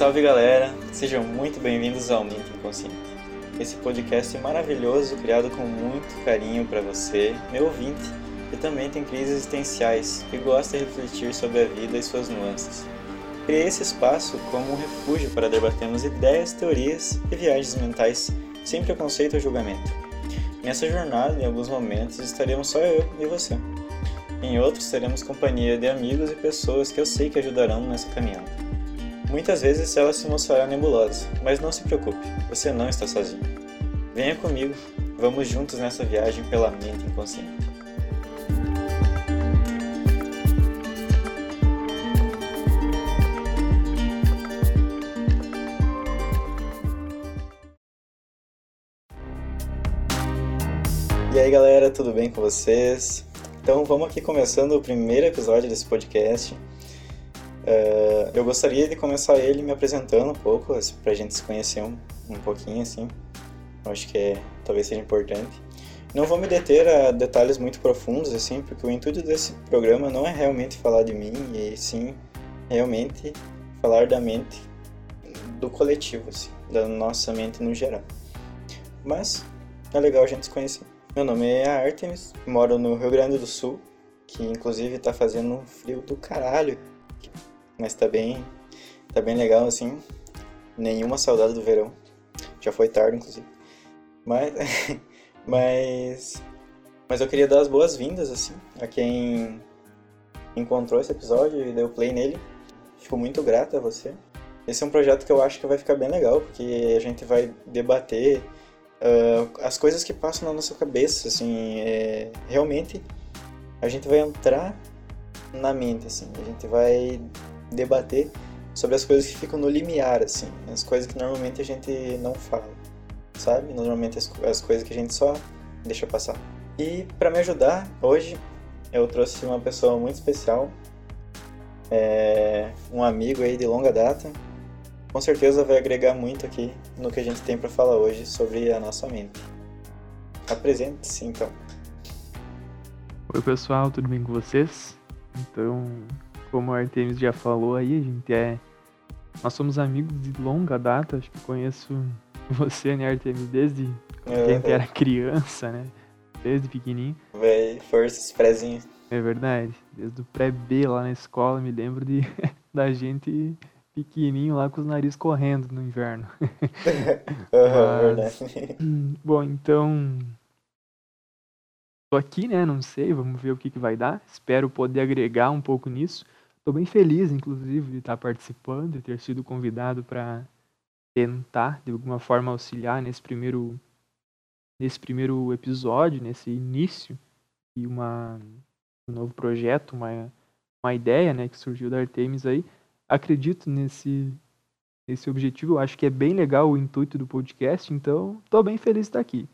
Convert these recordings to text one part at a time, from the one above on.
Salve galera, sejam muito bem-vindos ao Mente Inconsciente. Esse podcast maravilhoso criado com muito carinho para você, meu ouvinte, que também tem crises existenciais e gosta de refletir sobre a vida e suas nuances. Criei esse espaço como um refúgio para debatermos ideias, teorias e viagens mentais sem preconceito ou julgamento. Nessa jornada, em alguns momentos, estaremos só eu e você. Em outros, teremos companhia de amigos e pessoas que eu sei que ajudarão nessa caminhada. Muitas vezes ela se mostrará nebulosa, mas não se preocupe, você não está sozinho. Venha comigo, vamos juntos nessa viagem pela mente inconsciente. E aí galera, tudo bem com vocês? Então vamos aqui começando o primeiro episódio desse podcast. Uh, eu gostaria de começar ele me apresentando um pouco, assim, para a gente se conhecer um, um pouquinho, assim. Eu acho que é, talvez seja importante. Não vou me deter a detalhes muito profundos, assim, porque o intuito desse programa não é realmente falar de mim, e sim realmente falar da mente do coletivo, assim, da nossa mente no geral. Mas é legal a gente se conhecer. Meu nome é Artemis, moro no Rio Grande do Sul, que inclusive tá fazendo um frio do caralho, mas tá bem, tá bem legal assim. Nenhuma saudade do verão. Já foi tarde, inclusive. Mas, mas, mas eu queria dar as boas-vindas assim a quem encontrou esse episódio e deu play nele. Fico muito grato a você. Esse é um projeto que eu acho que vai ficar bem legal, porque a gente vai debater uh, as coisas que passam na nossa cabeça, assim, é, realmente a gente vai entrar na mente, assim, a gente vai debater sobre as coisas que ficam no limiar, assim, as coisas que normalmente a gente não fala, sabe? Normalmente as, as coisas que a gente só deixa passar. E para me ajudar, hoje eu trouxe uma pessoa muito especial, é, um amigo aí de longa data, com certeza vai agregar muito aqui no que a gente tem para falar hoje sobre a nossa mente. Apresente-se então. Oi pessoal, tudo bem com vocês? Então, como o Artemis já falou aí, a gente é. Nós somos amigos de longa data, acho que conheço você, né, Artemis, desde quando a gente era criança, né? Desde pequenininho. Véi, forças, prézinho. É verdade. Desde o pré-B lá na escola, me lembro de da gente pequenininho lá com os narizes correndo no inverno. uhum, Mas, verdade. Bom, então. Tô aqui, né? Não sei, vamos ver o que, que vai dar. Espero poder agregar um pouco nisso. Tô bem feliz, inclusive, de estar participando, de ter sido convidado para tentar, de alguma forma, auxiliar nesse primeiro, nesse primeiro episódio, nesse início de uma, um novo projeto, uma, uma ideia né, que surgiu da Artemis aí acredito nesse, nesse objetivo. Eu acho que é bem legal o intuito do podcast, então estou bem feliz de estar aqui.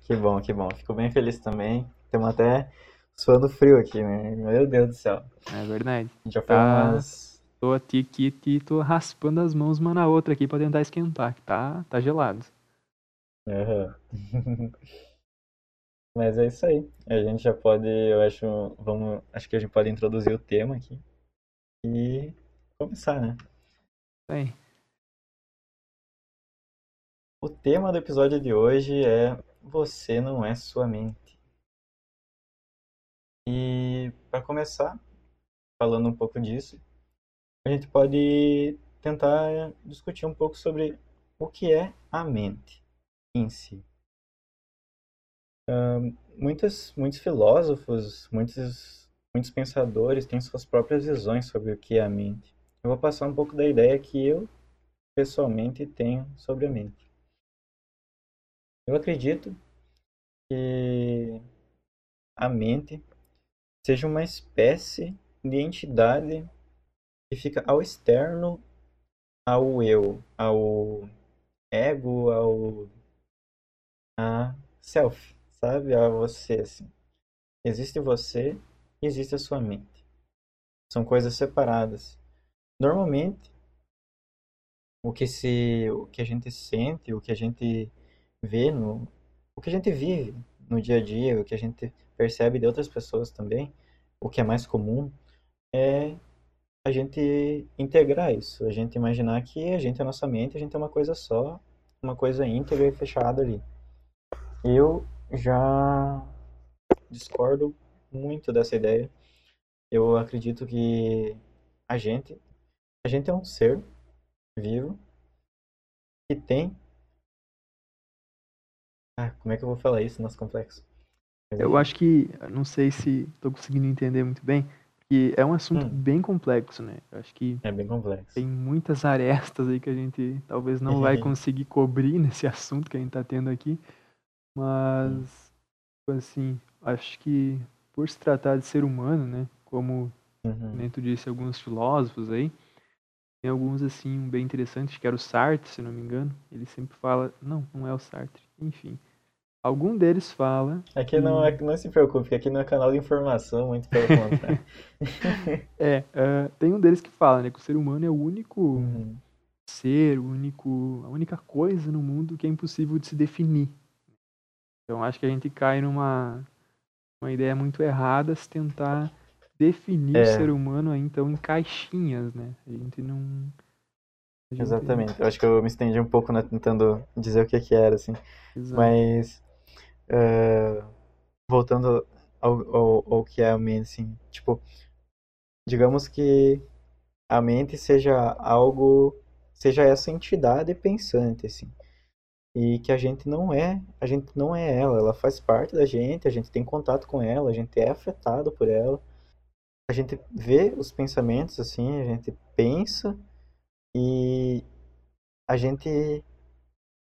Que bom, que bom. Fico bem feliz também. Temos até suando frio aqui, né? Meu Deus do céu. É verdade. Já foi tá... umas... Tô aqui, aqui, tô raspando as mãos uma na outra aqui para tentar esquentar, que tá, tá gelado. Uhum. Mas é isso aí. A gente já pode, eu acho, vamos, acho que a gente pode introduzir o tema aqui e começar, né? Bem. O tema do episódio de hoje é Você não é sua mente. E para começar, falando um pouco disso, a gente pode tentar discutir um pouco sobre o que é a mente em si. Uh, muitos, muitos filósofos, muitos Muitos pensadores têm suas próprias visões sobre o que é a mente. Eu vou passar um pouco da ideia que eu, pessoalmente, tenho sobre a mente. Eu acredito que a mente seja uma espécie de entidade que fica ao externo ao eu, ao ego, ao a self, sabe? A você assim. Existe você existe a sua mente. São coisas separadas. Normalmente, o que se, o que a gente sente, o que a gente vê no, o que a gente vive no dia a dia, o que a gente percebe de outras pessoas também, o que é mais comum é a gente integrar isso, a gente imaginar que a gente é nossa mente, a gente é uma coisa só, uma coisa íntegra e fechada ali. Eu já discordo muito dessa ideia. Eu acredito que a gente, a gente é um ser vivo que tem. Ah, como é que eu vou falar isso nosso complexo? Eu acho que, não sei se estou conseguindo entender muito bem, que é um assunto Hum. bem complexo, né? Eu acho que É bem complexo. tem muitas arestas aí que a gente talvez não vai conseguir cobrir nesse assunto que a gente está tendo aqui, mas, tipo assim, acho que por se tratar de ser humano, né? Como Uhum. nem tu disse, alguns filósofos aí. Tem alguns, assim, bem interessantes, que era o Sartre, se não me engano. Ele sempre fala... Não, não é o Sartre. Enfim. Algum deles fala... Aqui não, é, não se preocupe, que aqui não é canal de informação, muito pelo contrário. É, ah, tem um deles que fala, né? Que o ser humano é o único Uhum. ser, o único... A única coisa no mundo que é impossível de se definir. Então, acho que a gente cai numa... Uma ideia muito errada se tentar definir o É. ser humano então, em caixinhas, né? A gente não... a gente- Exatamente. Eu acho que eu me estendi um pouco né, tentando dizer o que que era, assim. Exato. Mas, é, voltando ao, ao, ao que é a mente, assim, tipo, digamos que a mente seja algo, seja essa entidade pensante, assim, e que a gente não é, a gente não é ela, ela faz parte da gente, a gente tem contato com ela, a gente é afetado por ela, a gente vê os pensamentos, assim, a gente pensa e a gente,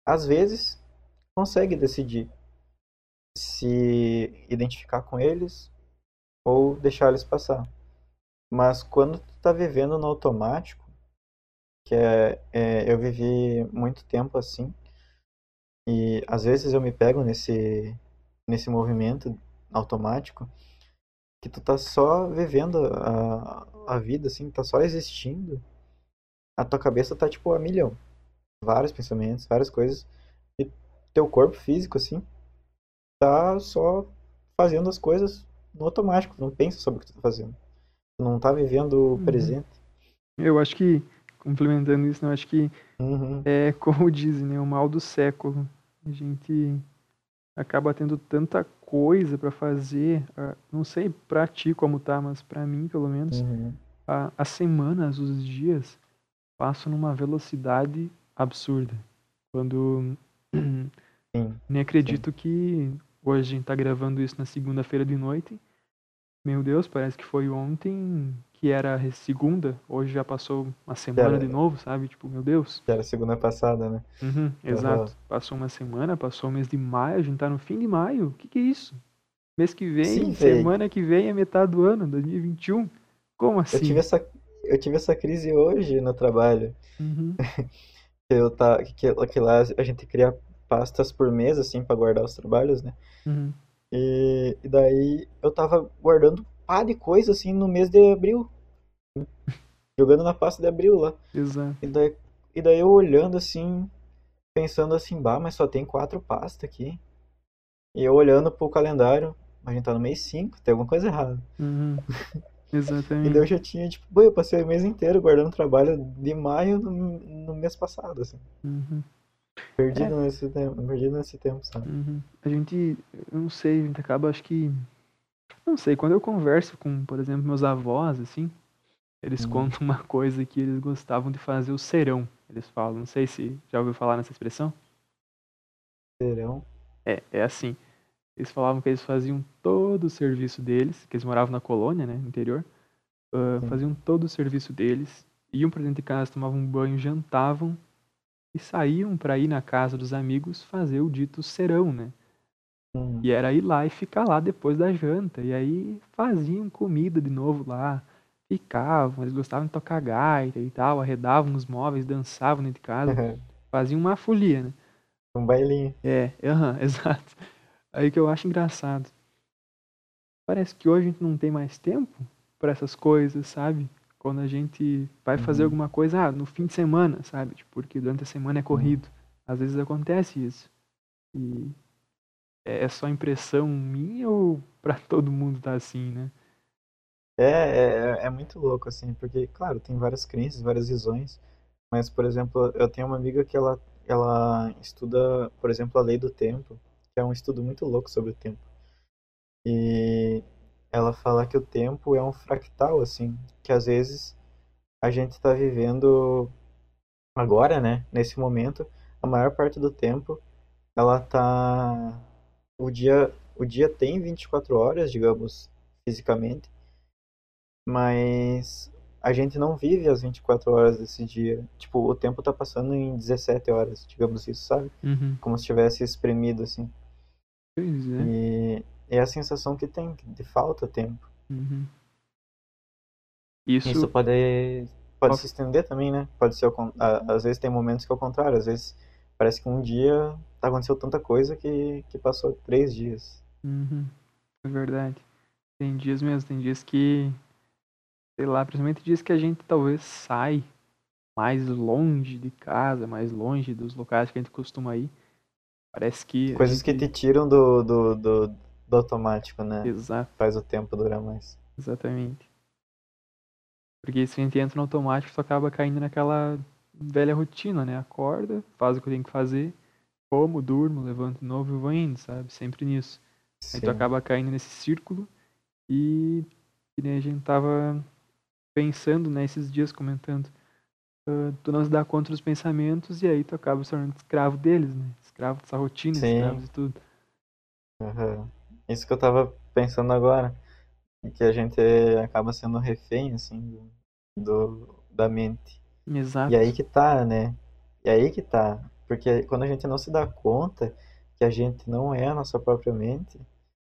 às vezes, consegue decidir se identificar com eles ou deixar eles passar. Mas quando tu tá vivendo no automático, que é, é, eu vivi muito tempo assim, e às vezes eu me pego nesse, nesse movimento automático, que tu tá só vivendo a, a vida, assim, tá só existindo, a tua cabeça tá tipo a milhão. Vários pensamentos, várias coisas, e teu corpo físico, assim, tá só fazendo as coisas no automático, não pensa sobre o que tu tá fazendo. Tu não tá vivendo o Uhum. presente. Eu acho que, complementando isso, né, eu acho que Uhum. é como dizem, né, o mal do século. A gente acaba tendo tanta coisa pra fazer, ah, não sei pra ti como tá, mas pra mim, pelo menos, Uhum. a- as semanas, os dias passam numa velocidade absurda. Quando Sim. nem acredito que hoje a gente tá gravando isso na segunda-feira de noite. Meu Deus, parece que foi ontem que era segunda, hoje já passou uma semana Era- de novo, sabe? Tipo, meu Deus. Que era segunda passada, né? Uhum, exato. Passou uma semana, passou o mês de maio, a gente tá no fim de maio. O que que é isso? Mês que vem, Sim, semana que vem é metade do ano, 2021. Como assim? Eu tive essa, eu tive essa crise hoje no trabalho. Uhum, eu tá, que, que lá a gente cria pastas por mês, assim, pra guardar os trabalhos, né? uhum. E, e daí eu tava guardando pá de coisa, assim, no mês de abril. Jogando na pasta de abril lá. Exato. E daí, e daí eu olhando assim, pensando assim, bah, mas só tem quatro pastas aqui. E eu olhando pro calendário, a gente tá no mês 5, tem alguma coisa errada. Uhum. E Exatamente. daí eu já tinha, tipo, "Pô, eu passei o mês inteiro guardando trabalho de maio no, no mês passado, assim. Uhum, Perdido nesse tempo, perdido nesse tempo, sabe? uhum. A gente, eu não sei, a gente acaba, acho que, não sei, quando eu converso com, por exemplo, meus avós, assim, eles Hum. contam uma coisa que eles gostavam de fazer o serão. Eles falam, não sei se já ouviu falar nessa expressão. Verão. É, é assim. Eles falavam que eles faziam todo o serviço deles, que eles moravam na colônia, né, no interior. Sim. faziam todo o serviço deles, iam pra dentro de casa, tomavam um banho, jantavam e saíam pra ir na casa dos amigos fazer o dito serão, né? Hum. E era ir lá e ficar lá depois da janta. E aí faziam comida de novo lá, ficavam, eles gostavam de tocar gaita e tal, arredavam os móveis, dançavam dentro de casa, faziam uma folia, né? um bailinho. É, aham, exato. Aí que eu acho engraçado. Parece que hoje a gente não tem mais tempo para essas coisas, sabe? Quando a gente vai fazer Uhum. alguma coisa, ah, no fim de semana, sabe? Tipo, porque durante a semana é corrido. Às vezes acontece isso. E é é só impressão minha ou pra todo mundo tá assim, né? É, é, é muito louco, assim, porque, claro, tem várias crenças, várias visões, mas, por exemplo, eu tenho uma amiga que ela, ela estuda, por exemplo, a lei do tempo, que é um estudo muito louco sobre o tempo. E ela fala que o tempo é um fractal, assim, que às vezes a gente está vivendo agora, né, nesse momento, a maior parte do tempo, ela tá o dia o dia tem 24 horas, digamos, fisicamente, mas a gente não vive as 24 horas desse dia. Tipo, o tempo tá passando em 17 horas, digamos isso, sabe? Uhum. Como se tivesse espremido assim. Pois é. E é a sensação que tem, de falta tempo. Uhum. Isso, Isso pode, pode se estender também, né? Pode ser, às vezes tem momentos que é o contrário, às vezes parece que um dia aconteceu tanta coisa que, que passou três dias. Uhum. É verdade. Tem dias mesmo, tem dias que, sei lá, principalmente dias que a gente talvez sai mais longe de casa, mais longe dos locais que a gente costuma ir. Parece que. Coisas gente... que te tiram do, do, do, do automático, né? Exato. Faz o tempo durar mais. Exatamente. Porque se a gente entra no automático, tu acaba caindo naquela velha rotina, né? Acorda, faz o que tem que fazer, como, durmo, levanto de novo e vou indo, sabe? Sempre nisso. Sim. Aí tu acaba caindo nesse círculo e, e a gente tava pensando nesses né, dias comentando. Uh, tu não se dá conta dos pensamentos e aí tu acaba se tornando escravo deles, né? Escravo dessa rotina, Sim. escravo de tudo. Uhum. Isso que eu tava pensando agora. Que a gente acaba sendo refém, assim, do, da mente. Exato. E aí que tá, né? E aí que tá. Porque quando a gente não se dá conta que a gente não é a nossa própria mente,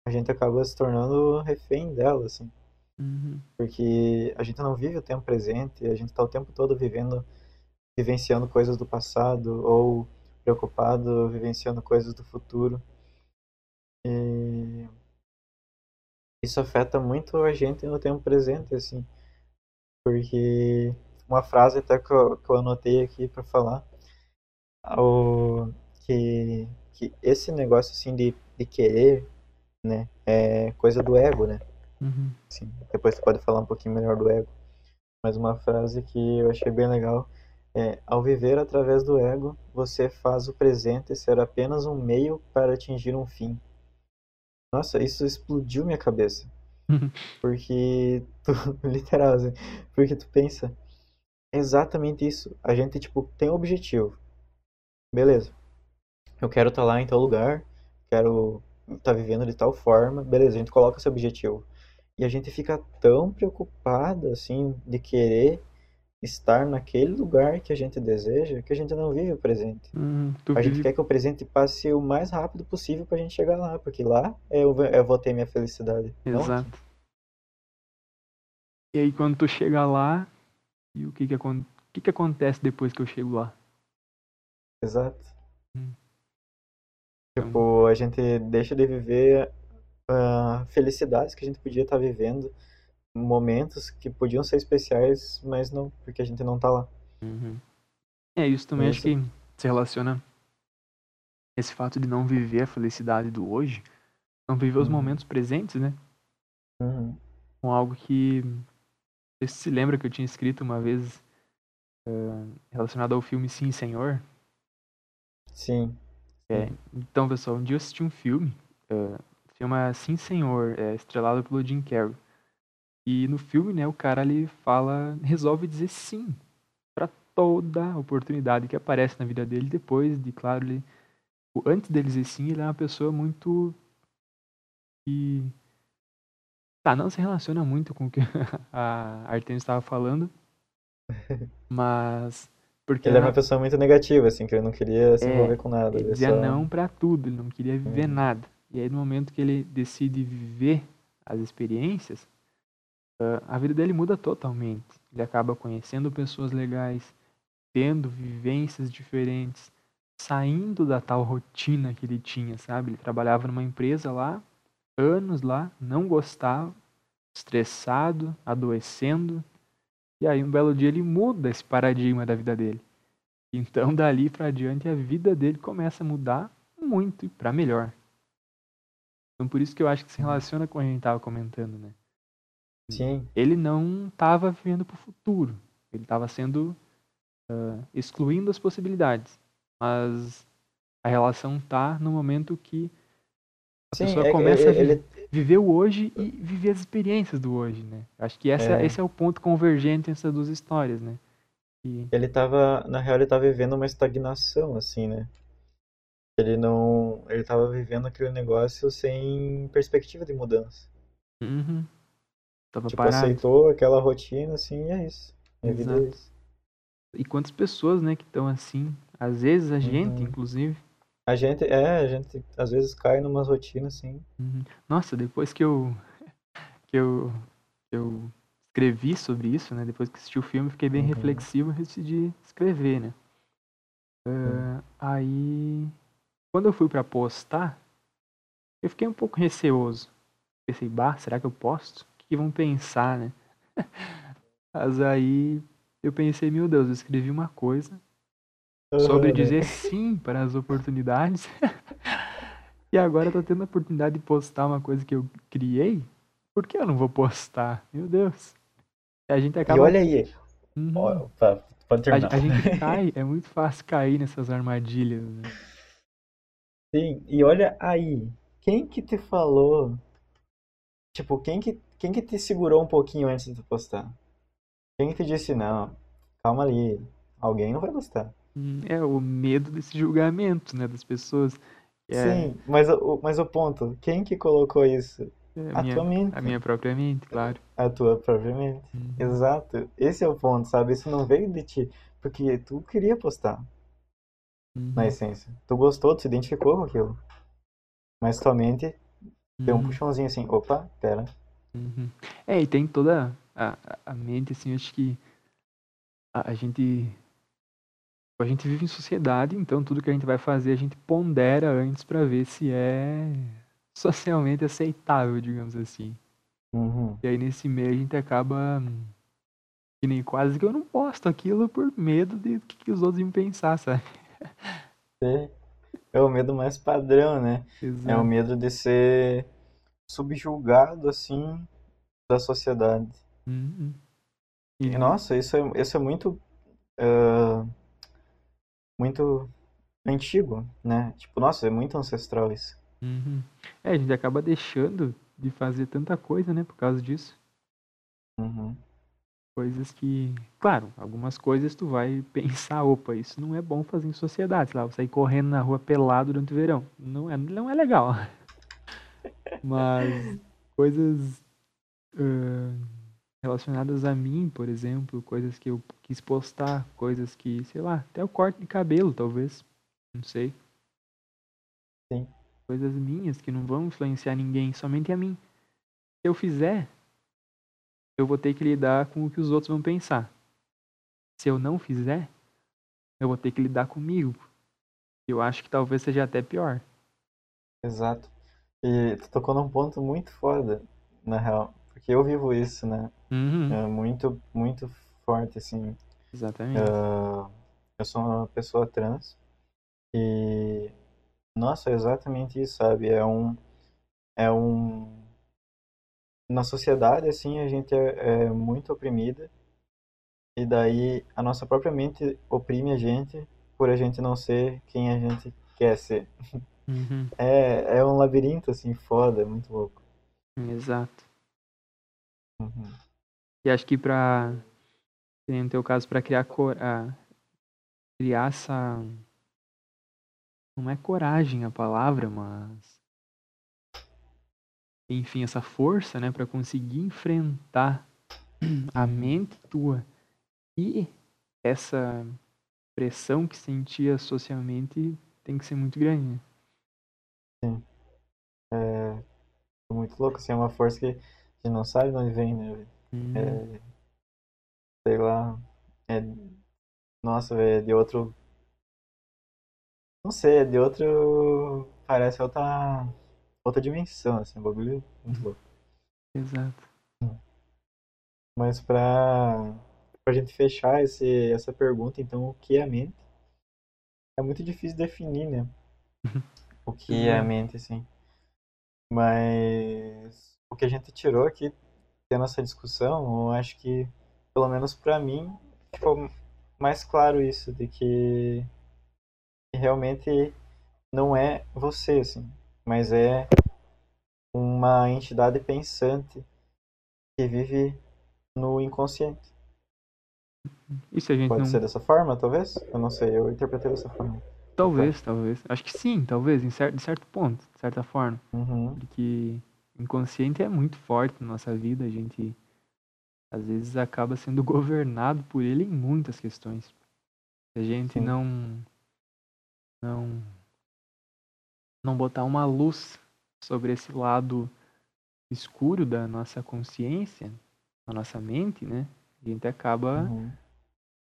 a gente acaba se tornando refém dela, assim. Uhum. Porque a gente não vive o tempo presente, a gente está o tempo todo vivendo, vivenciando coisas do passado ou preocupado, vivenciando coisas do futuro. E isso afeta muito a gente no tempo presente, assim. Porque uma frase até que eu, que eu anotei aqui para falar, o, que, que esse negócio assim de, de querer né? É coisa do ego, né? Uhum. Sim. Depois você pode falar um pouquinho melhor do ego. Mas uma frase que eu achei bem legal é: ao viver através do ego, você faz o presente ser apenas um meio para atingir um fim. Nossa, isso explodiu minha cabeça. Uhum. Porque tu, literal, assim, porque tu pensa exatamente isso. A gente tipo tem um objetivo. Beleza. Eu quero estar tá lá em tal lugar, quero tá vivendo de tal forma, beleza, a gente coloca esse objetivo. E a gente fica tão preocupado, assim, de querer estar naquele lugar que a gente deseja, que a gente não vive o presente. Hum, a vive... gente quer que o presente passe o mais rápido possível pra gente chegar lá, porque lá eu, eu vou ter minha felicidade. Exato. Não? E aí quando tu chega lá, e o que que, o que que acontece depois que eu chego lá? Exato. Hum. Tipo, a gente deixa de viver uh, felicidades que a gente podia estar tá vivendo, momentos que podiam ser especiais, mas não, porque a gente não tá lá. Uhum. É, isso também isso. acho que se relaciona esse fato de não viver a felicidade do hoje, não viver os uhum. momentos presentes, né? Uhum. Com algo que você se lembra que eu tinha escrito uma vez uh, relacionado ao filme Sim, Senhor? Sim. É, então, pessoal, um dia eu assisti um filme, uh, chama Sim Senhor, é, estrelado pelo Jim Carrey. E no filme, né, o cara ali fala, resolve dizer sim para toda oportunidade que aparece na vida dele depois de, claro, ele antes dele dizer sim, ele é uma pessoa muito que tá, não se relaciona muito com o que a Artemis estava falando, mas porque ele era uma pessoa muito negativa, assim, que ele não queria se é, envolver com nada. Ele dizia só... não para tudo, ele não queria viver hum. nada. E aí, no momento que ele decide viver as experiências, a vida dele muda totalmente. Ele acaba conhecendo pessoas legais, tendo vivências diferentes, saindo da tal rotina que ele tinha, sabe? Ele trabalhava numa empresa lá, anos lá, não gostava, estressado, adoecendo, e aí um belo dia ele muda esse paradigma da vida dele. Então dali para diante a vida dele começa a mudar muito e para melhor. Então por isso que eu acho que se relaciona com o que a gente estava comentando, né? Sim. Ele não estava vivendo para o futuro. Ele estava sendo uh, excluindo as possibilidades. Mas a relação tá no momento que a Sim, pessoa é, começa a ele... viver o hoje e viver as experiências do hoje, né? Acho que essa, é. esse é o ponto convergente entre essas duas histórias, né? E... Ele tava, na real, ele tava vivendo uma estagnação, assim, né? Ele não, ele tava vivendo aquele negócio sem perspectiva de mudança. Uhum. Tava tipo, parado. aceitou aquela rotina, assim, e é isso. Minha Exato. vida é isso. E quantas pessoas, né, que estão assim? Às vezes a gente, uhum. inclusive. A gente, é, a gente às vezes cai numa rotina assim. Uhum. Nossa, depois que eu que eu que eu escrevi sobre isso, né? Depois que assisti o filme, fiquei bem uhum. reflexivo e decidi escrever, né? Uh, aí, quando eu fui para postar, eu fiquei um pouco receoso. Pensei, bah, será que eu posto? Que vão pensar, né? Mas aí eu pensei, meu Deus, eu escrevi uma coisa sobre dizer sim para as oportunidades. e agora eu tô tendo a oportunidade de postar uma coisa que eu criei. Por que eu não vou postar? Meu Deus. A gente acaba. E olha aí. Uhum. pode terminar. A, a, gente cai, é muito fácil cair nessas armadilhas. Né? Sim, e olha aí. Quem que te falou? Tipo, quem que, quem que te segurou um pouquinho antes de postar? Quem que te disse, não, calma ali, alguém não vai gostar. Hum, é o medo desse julgamento, né, das pessoas. É... Sim, mas o, mas o ponto, quem que colocou isso? É, a, a minha, tua mente. A minha própria mente, claro. A tua própria mente. Uhum. Exato. Esse é o ponto, sabe? Isso não veio de ti. Porque tu queria postar. Uhum. Na essência. Tu gostou, tu se identificou com aquilo. Mas tua mente deu um uhum. puxãozinho assim. Opa, pera. Uhum. É, e tem toda a, a mente, assim, acho que a, a gente a gente vive em sociedade, então tudo que a gente vai fazer a gente pondera antes para ver se é socialmente aceitável, digamos assim. Uhum. E aí nesse meio a gente acaba que nem quase que eu não posto aquilo por medo de que, que os outros iam pensar, sabe? É, é o medo mais padrão, né? Exato. É o medo de ser subjulgado assim da sociedade. Uhum. E, nossa, isso é, isso é muito uh, muito antigo, né? Tipo, nossa, é muito ancestral isso. Uhum. É, a gente acaba deixando de fazer tanta coisa, né, por causa disso. Uhum. Coisas que, claro, algumas coisas tu vai pensar, opa, isso não é bom fazer em sociedade, sei lá, sair correndo na rua pelado durante o verão. Não é, não é legal. Mas coisas uh, relacionadas a mim, por exemplo, coisas que eu quis postar, coisas que, sei lá, até o corte de cabelo, talvez. Não sei. Sim. Coisas minhas que não vão influenciar ninguém, somente a mim. Se eu fizer, eu vou ter que lidar com o que os outros vão pensar. Se eu não fizer, eu vou ter que lidar comigo. Eu acho que talvez seja até pior. Exato. E tu tocou num ponto muito foda, na real. Porque eu vivo isso, né? Uhum. É muito, muito forte, assim. Exatamente. Uh, eu sou uma pessoa trans e nossa, é exatamente isso, sabe? É um é um na sociedade assim a gente é, é muito oprimida e daí a nossa própria mente oprime a gente por a gente não ser quem a gente quer ser. Uhum. É, é um labirinto assim foda, é muito louco. Exato. Uhum. E acho que para no teu caso para criar cor, a, criar essa não é coragem a palavra, mas enfim, essa força, né, para conseguir enfrentar a mente tua e essa pressão que sentia socialmente tem que ser muito grande. Sim. É muito louco, assim, é uma força que a gente não sabe de onde vem, né? Hum. É, sei lá, é, nossa, é de outro, não sei, é de outro, parece outra, outra dimensão, assim, um bagulho muito louco. Exato. Mas pra, pra gente fechar esse, essa pergunta, então, o que é a mente? É muito difícil definir, né? O que é a mente, assim. Mas o que a gente tirou aqui tendo essa discussão, eu acho que, pelo menos para mim, ficou mais claro isso, de que realmente não é você, assim, mas é uma entidade pensante que vive no inconsciente. E se a gente Pode não... ser dessa forma, talvez? Eu não sei, eu interpretei dessa forma. Talvez, talvez. Acho que sim, talvez, em certo, de certo ponto, de certa forma. Uhum. Porque inconsciente é muito forte na nossa vida, a gente às vezes acaba sendo governado por ele em muitas questões. Se a gente Sim. não não não botar uma luz sobre esse lado escuro da nossa consciência, da nossa mente, né? A gente acaba Uhum.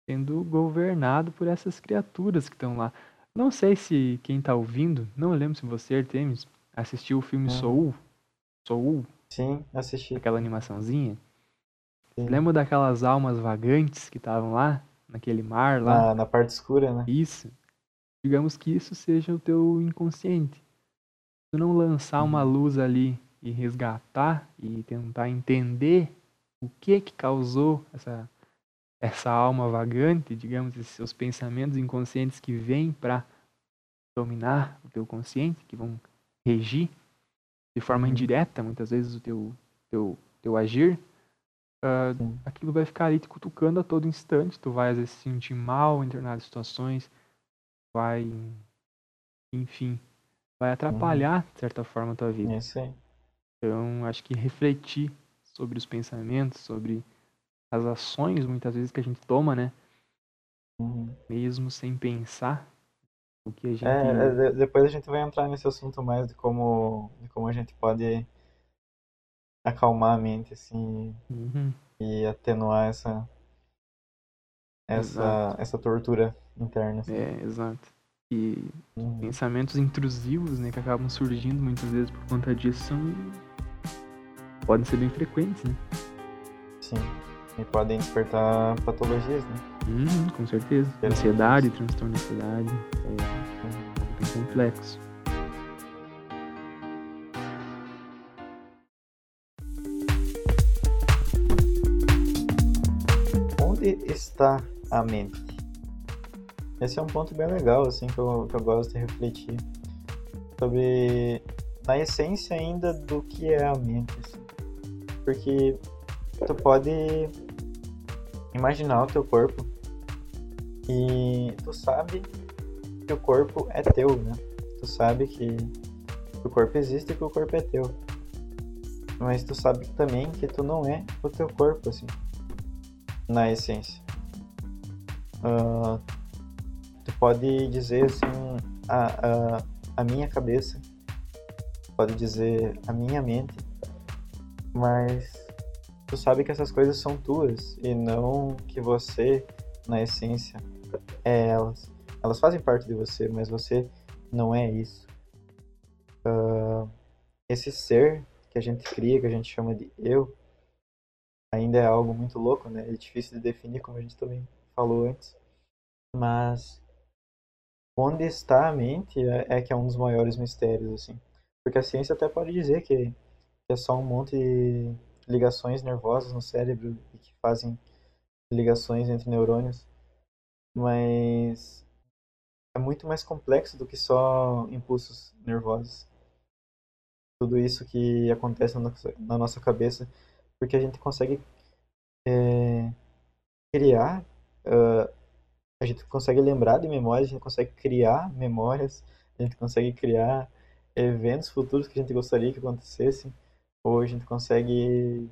sendo governado por essas criaturas que estão lá. Não sei se quem tá ouvindo, não lembro se você, Artemis, assistiu o filme Uhum. Soul. Soul, Sim, assisti. aquela animaçãozinha. Sim. Lembra daquelas almas vagantes que estavam lá, naquele mar lá? Na, na parte escura, né? Isso. Digamos que isso seja o teu inconsciente. Se tu não lançar uma Uhum. luz ali e resgatar e tentar entender o que que causou essa essa alma vagante, digamos, esses seus pensamentos inconscientes que vêm para dominar o teu consciente, que vão regir de forma Uhum. indireta, muitas vezes, o teu teu teu agir, Sim. aquilo vai ficar ali te cutucando a todo instante. Tu vai às vezes se sentir mal em determinadas situações, vai, enfim, vai atrapalhar de certa forma a tua vida. É. Então, acho que refletir sobre os pensamentos, sobre as ações muitas vezes que a gente toma, né, Uhum. mesmo sem pensar o que a gente É, é, de- depois a gente vai entrar nesse assunto mais de como, de como a gente pode acalmar a mente, assim, Uhum, e atenuar essa, essa, Exato. essa tortura interna. assim. é, exato. E Uhum. pensamentos intrusivos, né, que acabam surgindo muitas vezes por conta disso são podem ser bem frequentes, né? Sim. E podem despertar patologias, né? Uhum, com certeza. Ansiedade, transtorno de ansiedade, é bem complexo. Onde está a mente? Esse é um ponto bem legal, assim, que eu, que eu gosto de refletir sobre a essência ainda do que é a mente, assim. Porque tu pode imaginar o teu corpo e tu sabe que o corpo é teu, né? Tu sabe que o corpo existe e que o corpo é teu. Mas tu sabe também que tu não é o teu corpo, assim na essência. Ah, tu pode dizer assim, a, a, a minha cabeça, pode dizer a minha mente, mas tu sabe que essas coisas são tuas e não que você, na essência, é elas. Elas fazem parte de você, mas você não é isso. Ah, esse ser que a gente cria, que a gente chama de eu, ainda é algo muito louco, né? É difícil de definir, como a gente também falou antes. Mas onde está a mente é, é que é um dos maiores mistérios, assim. Porque a ciência até pode dizer que é só um monte de ligações nervosas no cérebro e que fazem ligações entre neurônios. Mas é muito mais complexo do que só impulsos nervosos. Tudo isso que acontece na nossa, cabeça porque a gente consegue é, criar, uh, a gente consegue lembrar de memórias, a gente consegue criar memórias, a gente consegue criar eventos futuros que a gente gostaria que acontecessem, ou a gente consegue,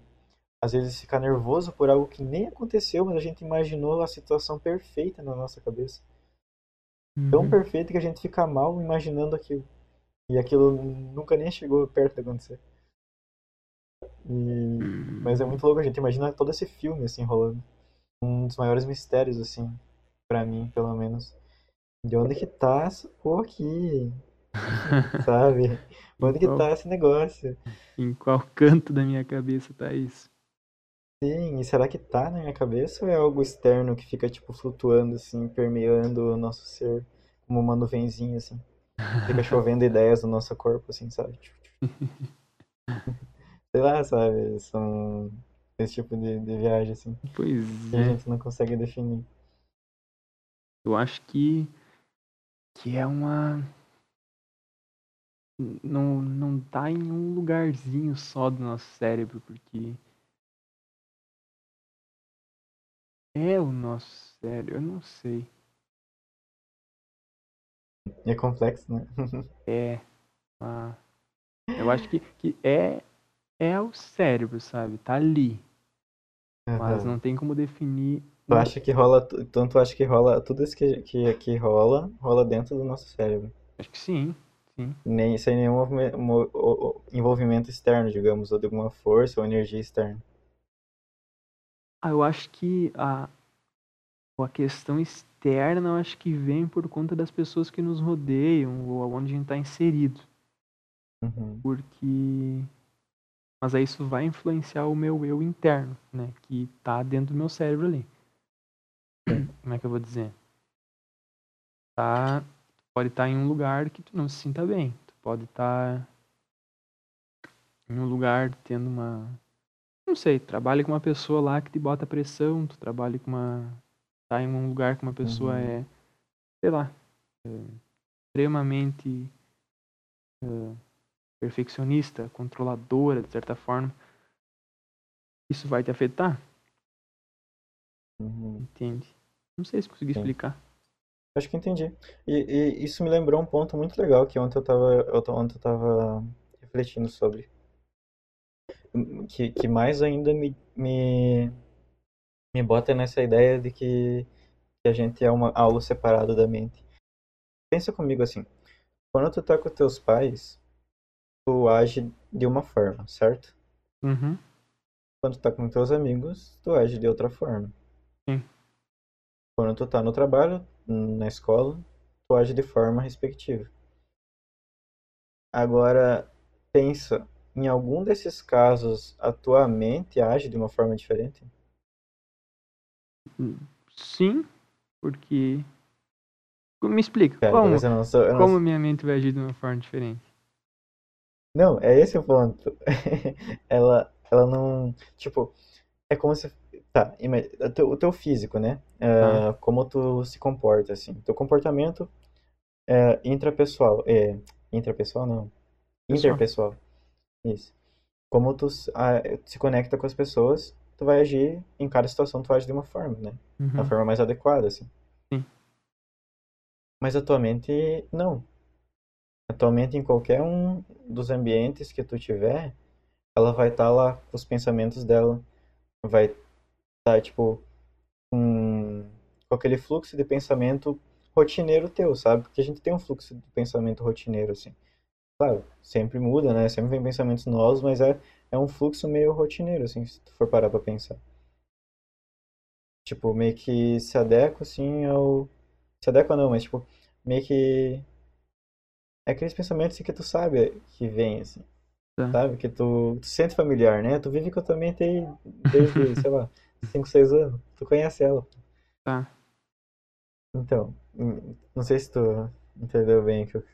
às vezes, ficar nervoso por algo que nem aconteceu, mas a gente imaginou a situação perfeita na nossa cabeça. Tão Uhum. perfeita que a gente fica mal imaginando aquilo. E aquilo nunca nem chegou perto de acontecer. E... Mas é muito louco, a gente imagina todo esse filme assim rolando. Um dos maiores mistérios, assim, pra mim, pelo menos. De onde que tá essa porra aqui? Sabe? Onde que Qual- tá esse negócio? Em qual canto da minha cabeça tá isso? Sim, e será que tá na minha cabeça ou é algo externo que fica, tipo, flutuando, assim, permeando o nosso ser como uma nuvenzinha, assim? Fica chovendo ideias no nosso corpo, assim, sabe? Sei lá, sabe? São esse tipo de, de viagem, assim. Pois Que a é. gente não consegue definir. Eu acho que, que é uma. Não, não tá em um lugarzinho só do nosso cérebro, porque. É o nosso cérebro, eu não sei. É complexo, né? É. ah, eu acho que, que é, é o cérebro, sabe? Tá ali. Mas não tem como definir. Tu acha que rola, então tu acha que rola, tudo isso que, que, que rola, rola dentro do nosso cérebro. Acho que sim, sim. Nem, sem nenhum envolvimento externo, digamos, ou de alguma força ou energia externa. Ah, eu acho que a, a questão externa, eu acho que vem por conta das pessoas que nos rodeiam, ou onde a gente está inserido. Uhum. Porque. Mas aí isso vai influenciar o meu eu interno, né? Que tá dentro do meu cérebro ali. Como é que eu vou dizer? Tá. Pode estar em um lugar que tu não se sinta bem. Tu pode estar em um lugar tendo uma. Não sei, trabalha com uma pessoa lá que te bota pressão, tu trabalha com uma. Tá em um lugar que uma pessoa Uhum. é. Sei lá. é, extremamente. é, perfeccionista, controladora, de certa forma. Isso vai te afetar, Uhum. entende? Não sei se consegui Sim. explicar. Acho que entendi. E, e isso me lembrou um ponto muito legal que ontem eu tava, eu, ontem eu tava refletindo sobre. Que, que mais ainda me, me, me bota nessa ideia de que, que a gente é uma, algo separado da mente. Pensa comigo assim, quando tu tá com teus pais, tu age de uma forma, certo? Uhum. Quando tu tá com teus amigos, tu age de outra forma. Sim. Quando tu tá no trabalho, na escola, tu age de forma respectiva. Agora, pensa, em algum desses casos, a tua mente age de uma forma diferente? Sim, porque. Me explica, Cara, como, eu não sou, eu não como minha mente vai agir de uma forma diferente? Não, é esse o ponto. Ela, ela não. Tipo, é como se. Tá, o teu, o teu físico, né? Tá. Ah, como tu se comporta, assim. Teu comportamento é intrapessoal. É, intrapessoal, não. Pessoal. Interpessoal. Isso. Como tu se conecta com as pessoas, tu vai agir, em cada situação tu age de uma forma, né? Da Uhum. forma mais adequada, assim. Sim. Mas atualmente, não. Atualmente, em qualquer um dos ambientes que tu tiver, ela vai estar lá com os pensamentos dela, vai estar, tipo, com, com aquele fluxo de pensamento rotineiro teu, sabe? Porque a gente tem um fluxo de pensamento rotineiro, assim. Claro, sempre muda, né? Sempre vem pensamentos novos, mas é, é um fluxo meio rotineiro, assim, se tu for parar pra pensar. Tipo, meio que se adequa, assim, ao... Se adequa não, mas, tipo, meio que... É aqueles pensamentos assim, que tu sabe que vem, assim. Tá. Sabe? Que tu, tu sente familiar, né? Tu vive a tua mente aí desde, sei lá, 5, 6 anos. Tu conhece ela. Tá. Então, hum, não sei se tu entendeu bem o que eu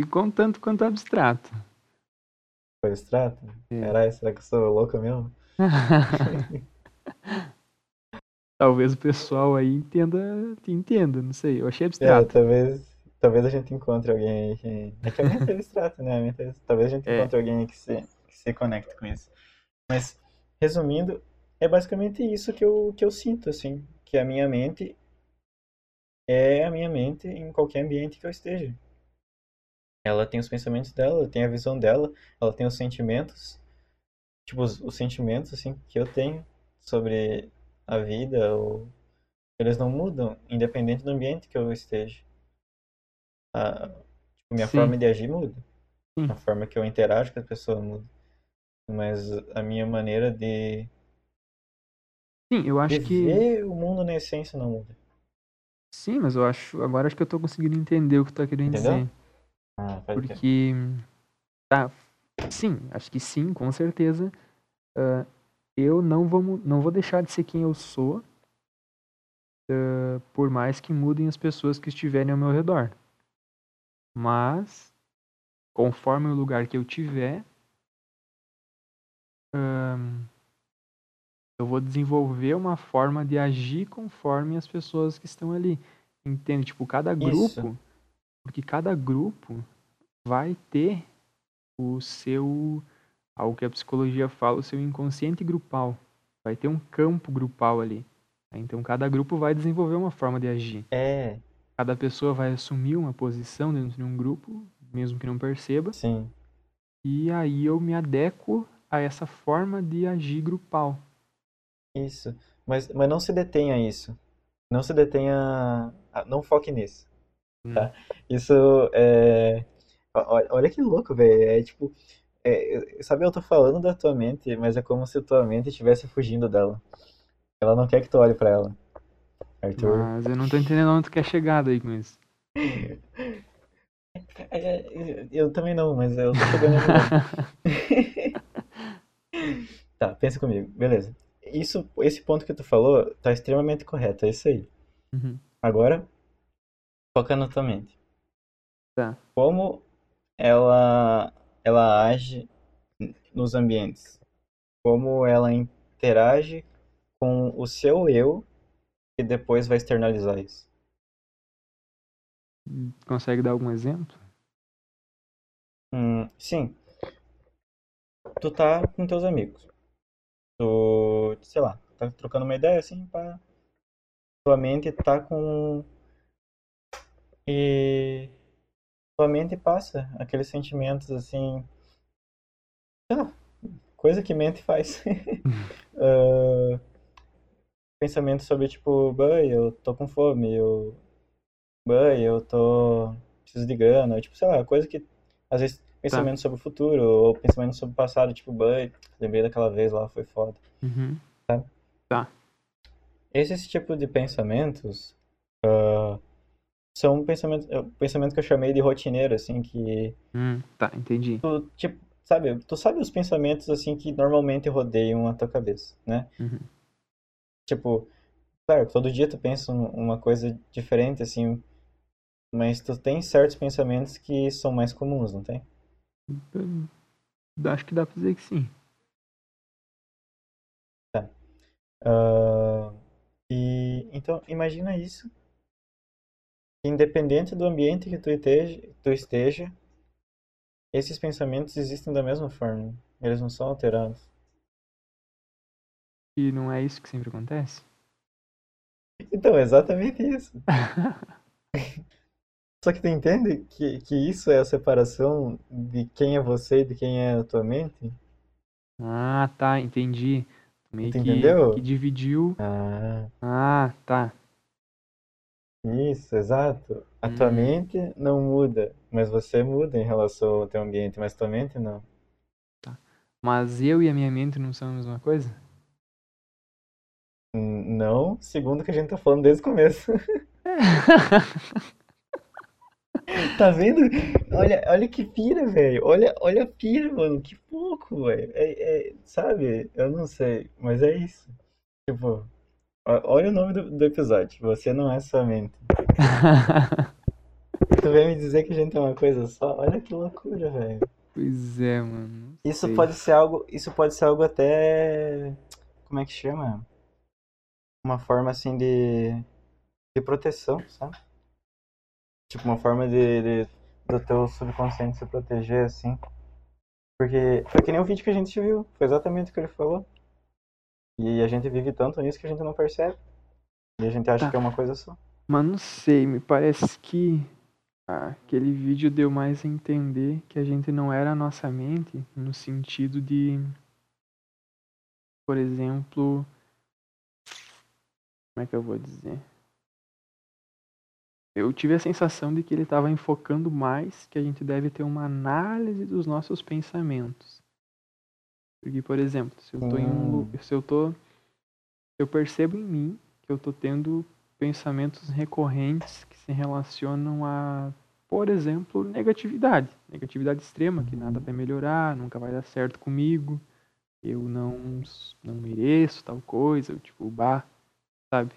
Ficou um tanto quanto abstrato. foi extrato. É. Caralho, será que eu sou louco mesmo? Talvez o pessoal aí entenda, te entenda, não sei. Eu achei É, abstrato. talvez, talvez a gente encontre alguém aí que... É que a mente é abstrata, né? A mente é- Talvez a gente É. encontre alguém aí que se, que se conecte com isso. Mas, resumindo, é basicamente isso que eu, que eu sinto, assim. Que a minha mente é a minha mente em qualquer ambiente que eu esteja. Ela tem os pensamentos dela, ela tem a visão dela, ela tem os sentimentos, tipo, os, os sentimentos, assim, que eu tenho sobre a vida, ou eles não mudam, independente do ambiente que eu esteja. A, tipo, minha Sim. forma de agir muda, Sim. a forma que eu interajo com as pessoas muda, mas a minha maneira de, Sim, eu acho de que. o mundo na essência não muda. Sim, mas eu acho. Agora acho que eu tô conseguindo entender o que tu tá querendo Entendeu? dizer. Ah, pode crer. Porque. Tá. Sim, acho que sim, com certeza. Ah, eu não vou, mu- não vou deixar de ser quem eu sou. ah, por mais que mudem as pessoas que estiverem ao meu redor. Mas, conforme o lugar que eu tiver, ahn, eu vou desenvolver uma forma de agir conforme as pessoas que estão ali. Entende? Tipo, cada grupo, Isso. porque cada grupo vai ter o seu, algo que a psicologia fala, o seu inconsciente grupal. Vai ter um campo grupal ali. Então, cada grupo vai desenvolver uma forma de agir. É, Cada pessoa vai assumir uma posição dentro de um grupo, mesmo que não perceba, sim. e aí eu me adequo a essa forma de agir grupal. Isso. Mas, mas não se detenha a isso. Não se detenha. a- Não foque nisso. Tá? Isso é. o- o- Olha que louco, velho. É tipo. é, sabe, eu tô falando da tua mente, mas é como se tua mente estivesse fugindo dela. Ela não quer que tu olhe pra ela. Arthur. Mas eu não tô entendendo onde tu quer chegar daí com isso. É, é, eu também não, mas eu tô chegando ali. Tá, pensa comigo. Beleza. Isso, esse ponto que tu falou tá extremamente correto, é isso aí. Uhum. Agora, foca na tua mente. Tá. Como ela, ela age nos ambientes? Como ela interage com o seu eu e depois vai externalizar isso? Consegue dar algum exemplo? Hum, sim. Tu tá com teus amigos. Tu, sei lá, tá trocando uma ideia assim, pá. Tua mente tá com. E. Tua mente passa aqueles sentimentos assim. Sei lá, coisa que mente faz. Pensamento sobre tipo, bem, eu tô com fome, eu. Bem, eu tô. Preciso de grana, tipo, sei lá, coisa que. Às vezes pensamento sobre o futuro, ou pensamento sobre o passado, tipo, bem, lembrei daquela vez lá, foi foda. Uhum. Esse tipo de pensamentos ah, são pensamentos, é o pensamento que eu chamei de rotineiro, assim, que Hum, tá, entendi. tu, tipo, sabe, tu sabe os pensamentos, assim, que normalmente rodeiam a tua cabeça, né? Uhum. Tipo, claro, todo dia tu pensa um- uma coisa diferente, assim, mas tu tem certos pensamentos que são mais comuns, não tem? Acho que dá pra dizer que sim. Ah, e então imagina isso. Independente do ambiente que tu esteja, tu esteja, esses pensamentos existem da mesma forma. Eles não são alterados. E não é isso que sempre acontece? Então, é exatamente isso. Só que tu entende que, que isso é a separação de quem é você e de quem é a tua mente? Ah, tá, entendi. Meio Tu que, entendeu? que dividiu. Ah, Ah, tá. isso, exato. A tua Hum. mente não muda, mas você muda em relação ao teu ambiente, mas tua mente não. Mas eu e a minha mente não são a mesma coisa? Não, segundo o que a gente tá falando desde o começo. Tá vendo? Olha, olha que pira, velho. Olha, olha a pira, mano. Que pouco, velho. É, é, sabe? Eu não sei, mas é isso. Tipo, ó- olha o nome do, do episódio. Você não é sua mente. Tu vem me dizer que a gente é uma coisa só? Olha que loucura, velho. Pois é, mano. não Isso sei. pode ser algo, isso pode ser algo até, como é que chama? Uma forma assim de, de proteção, sabe? Tipo uma forma de, de- do teu subconsciente se proteger assim. Porque foi que nem o vídeo que a gente viu, foi exatamente o que ele falou. E a gente vive tanto nisso que a gente não percebe. E a gente acha Tá. que é uma coisa só. Mas não sei, me parece que ah, aquele vídeo deu mais a entender que a gente não era a nossa mente, no sentido de, por exemplo, como é que eu vou dizer? Eu tive a sensação de que ele estava enfocando mais que a gente deve ter uma análise dos nossos pensamentos. Porque, por exemplo, se eu tô em um, Hum. se eu tô, eu percebo em mim que eu tô tendo pensamentos recorrentes que se relacionam a, por exemplo, negatividade. Negatividade extrema, que nada vai melhorar, nunca vai dar certo comigo, eu não, não mereço tal coisa, eu, tipo, bah, sabe?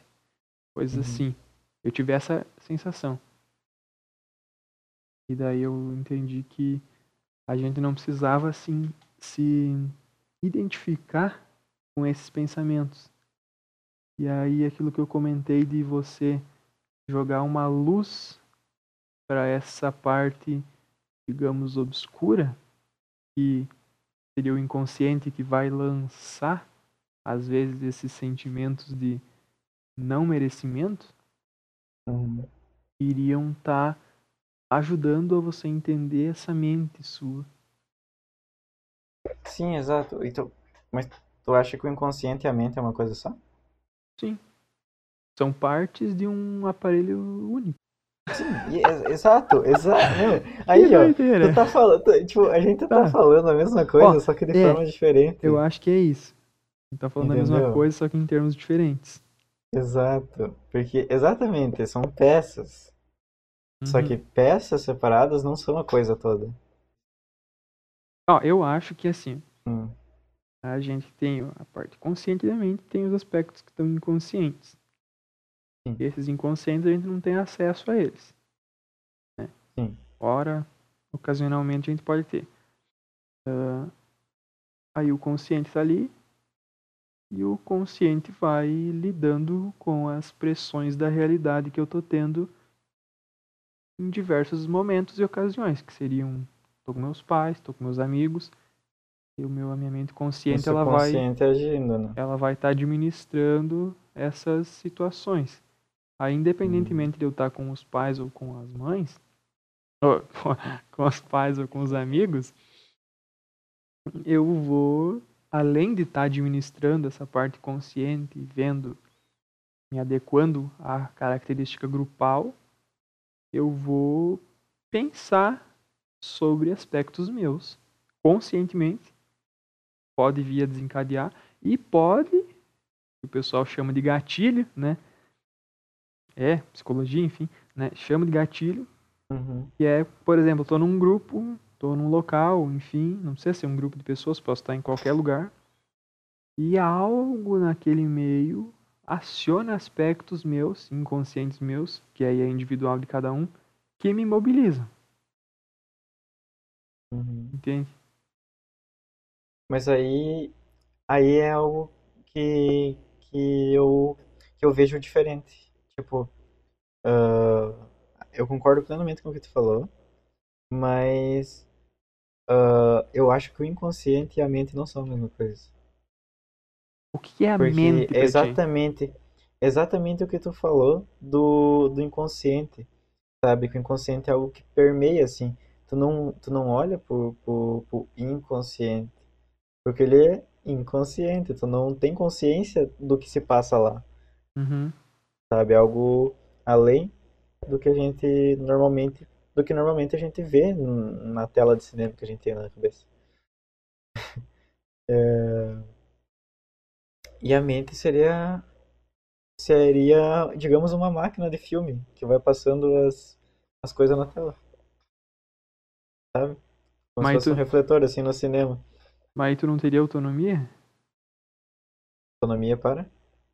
Coisas Uhum. assim. Eu tive essa sensação. E daí eu entendi que a gente não precisava, assim, se identificar com esses pensamentos. E aí aquilo que eu comentei de você jogar uma luz para essa parte, digamos, obscura, que seria o inconsciente que vai lançar, às vezes, esses sentimentos de não merecimento. Iriam estar tá ajudando a você entender essa mente sua. Sim, exato. Então, mas tu acha que o inconsciente e a mente é uma coisa só? Sim. São partes de um aparelho único. Sim, exato, exato. aí, ó, tu tá falando, tipo, a gente tá, tá falando a mesma coisa, ó, só que de é, forma diferente. Eu acho que é isso. A gente tá falando Entendeu? a mesma coisa, só que em termos diferentes. Exato, porque exatamente, são peças. Uhum. Só que peças separadas não são a coisa toda. Ó, eu acho que assim, hum. a gente tem a parte consciente da mente, tem os aspectos que estão inconscientes. Sim. Esses inconscientes a gente não tem acesso a eles. Né? Sim. Ora, ocasionalmente a gente pode ter. Uh, aí o consciente está ali e o consciente vai lidando com as pressões da realidade que eu estou tendo em diversos momentos e ocasiões, que seriam tô com meus pais, tô com meus amigos, e o meu a minha mente consciente ela consciente vai agindo, né? ela vai estar tá administrando essas situações. Aí, independentemente hum. de eu estar com os pais ou com as mães, ou, com os pais ou com os amigos, eu vou, além de estar administrando essa parte consciente, vendo, me adequando à característica grupal, eu vou pensar sobre aspectos meus, conscientemente. Pode vir a desencadear e pode, o pessoal chama de gatilho, né? é, psicologia, enfim, né, chama de gatilho, uhum. que é, por exemplo, estou num grupo, estou num local, enfim, não precisa ser um grupo de pessoas, posso estar em qualquer lugar, e algo naquele meio aciona aspectos meus, inconscientes meus, que aí é individual de cada um, que me mobilizam. Uhum. Entende? Mas aí, aí é algo que, que, eu, que eu vejo diferente tipo, uh, eu concordo plenamente com o que tu falou, mas uh, eu acho que o inconsciente e a mente não são a mesma coisa. O que é a Porque mente? Exatamente, exatamente o que tu falou do, do inconsciente, sabe? Que o inconsciente é algo que permeia, assim. Tu não, tu não olha pro, pro, pro inconsciente, porque ele é inconsciente, tu não tem consciência do que se passa lá. Uhum sabe? Algo além do que a gente normalmente do que normalmente a gente vê na tela de cinema que a gente tem na cabeça. é... E a mente seria seria, digamos, uma máquina de filme que vai passando as, as coisas na tela. Sabe? Como Mas se fosse tu... um refletor assim no cinema. Mas tu não teria autonomia? Autonomia para?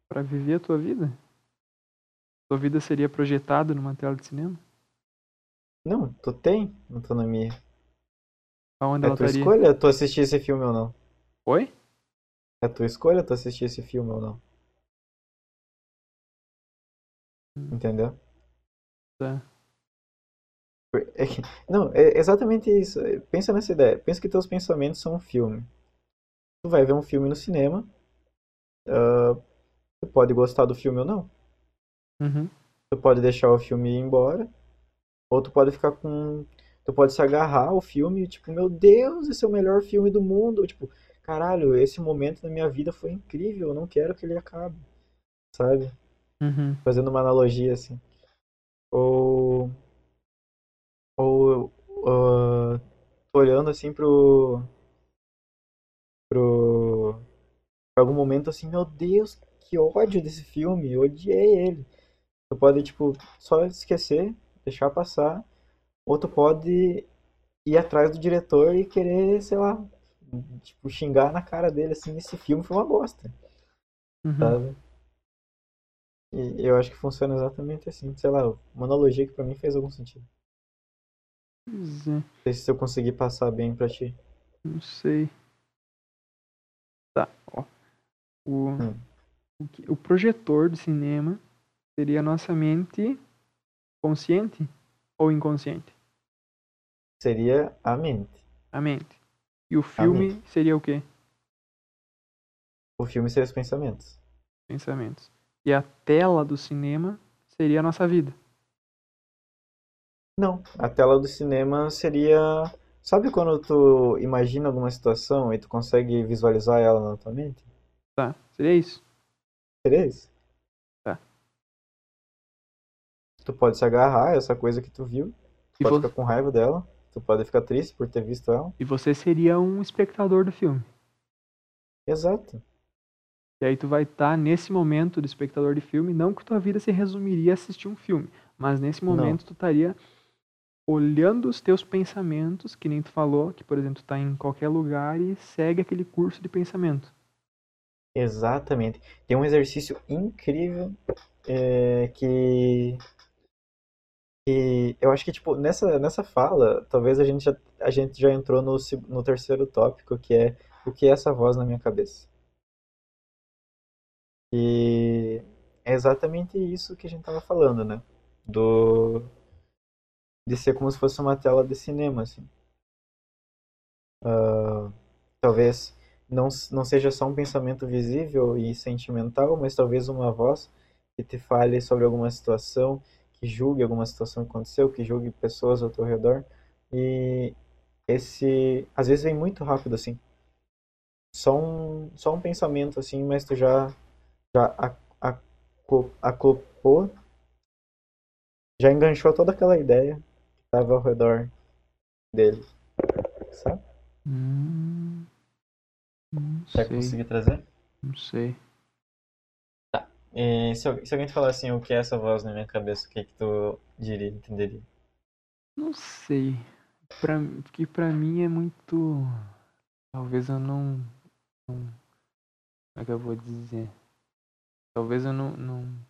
Para viver a tua vida? Sua vida seria projetada numa tela de cinema? Não, tu tem autonomia. Aonde é ela tua estaria? escolha tu assistir esse filme ou não. Oi? É tua escolha tu assistir esse filme ou não. Hum. Entendeu? Tá. É que, não, é exatamente isso. Pensa nessa ideia. Pensa que teus pensamentos são um filme. Tu vai ver um filme no cinema. Uh, tu pode gostar do filme ou não. Uhum. Tu pode deixar o filme ir embora, ou tu pode ficar com. Tu pode se agarrar ao filme, tipo, meu Deus, esse é o melhor filme do mundo. Tipo, caralho, esse momento da minha vida foi incrível, eu não quero que ele acabe. Sabe? Uhum. Fazendo uma analogia assim. Ou. Ou. Uh, olhando assim pro. pro. Pra algum momento assim, meu Deus, que ódio desse filme, eu odiei ele. Tu pode, tipo, só esquecer, deixar passar, ou tu pode ir atrás do diretor e querer, sei lá, tipo, xingar na cara dele, assim, esse filme foi uma bosta. Uhum. Sabe? E eu acho que funciona exatamente assim. Sei lá, uma analogia que pra mim fez algum sentido. Pois é. Não sei se eu consegui passar bem pra ti. Não sei. Tá, ó. O, Hum. o projetor do cinema seria a nossa mente consciente ou inconsciente? Seria a mente. A mente. E o filme seria o quê? O filme seria os pensamentos. Pensamentos. E a tela do cinema seria a nossa vida. Não, a tela do cinema seria. Sabe quando tu imagina alguma situação e tu consegue visualizar ela na tua mente? Tá? Seria isso? Seria isso? Tu pode se agarrar a essa coisa que tu viu, tu E, pode ficar com raiva dela, tu pode ficar triste por ter visto ela. e você seria um espectador do filme. Exato. E aí tu vai estar nesse momento do espectador de filme, não que tua vida se resumiria a assistir um filme, mas nesse Não. momento tu estaria olhando os teus pensamentos, que nem tu falou, que por exemplo tu tá em qualquer lugar e segue aquele curso de pensamento. Exatamente. Tem um exercício incrível é, que, que eu acho que tipo nessa nessa fala, talvez a gente já, a gente já entrou no, no terceiro tópico, que é o que é essa voz na minha cabeça. E é exatamente isso que a gente tava falando, né? Do de ser como se fosse uma tela de cinema, assim. Ah, talvez não, não seja só um pensamento visível e sentimental, mas talvez uma voz que te fale sobre alguma situação, que julgue alguma situação que aconteceu, que julgue pessoas ao teu redor. E esse, às vezes vem muito rápido assim. Só um, só um pensamento assim, mas tu já já acoplou, já enganchou toda aquela ideia que estava ao redor dele. Sabe? Hum, não Já sei, consegui trazer? não sei. E se, al- se alguém te falar assim, o que é essa voz na minha cabeça, o que que tu diria, entenderia? Não sei. Pra, porque pra mim é muito. Talvez eu não, não. Como é que eu vou dizer? Talvez eu não, não.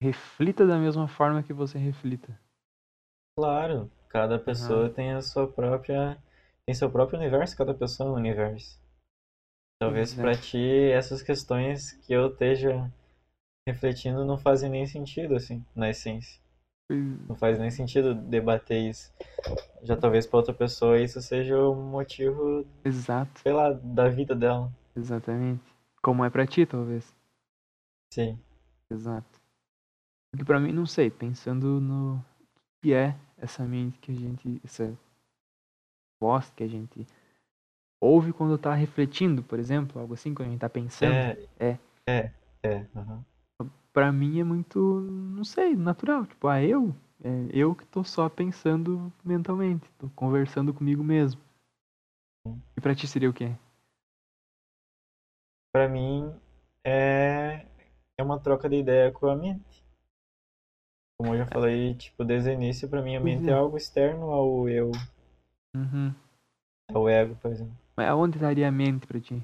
Reflita da mesma forma que você reflita. Claro, cada pessoa tem a sua própria, tem seu próprio universo, cada pessoa é um universo. Talvez Pois é. pra ti essas questões que eu esteja refletindo não fazem nem sentido assim, na essência. Não faz nem sentido debater isso. Já talvez pra outra pessoa isso seja o motivo, Exato, sei lá, da vida dela. exatamente. Como é pra ti, talvez. Sim. Exato. Porque pra mim, não sei, pensando no que é essa mente que a gente, essa voz que a gente ouve quando tá refletindo, por exemplo, algo assim, quando a gente tá pensando. É, É. é, é, aham. Pra mim é muito, não sei, natural. Tipo, ah, eu, é, eu que tô só pensando mentalmente, tô conversando comigo mesmo. E pra ti seria o quê? Pra mim é é uma troca de ideia com a mente. Como eu já falei, tipo, desde o início, pra mim a mente é. é algo externo ao eu, Uhum. ao ego, por exemplo. Mas aonde estaria a mente pra ti?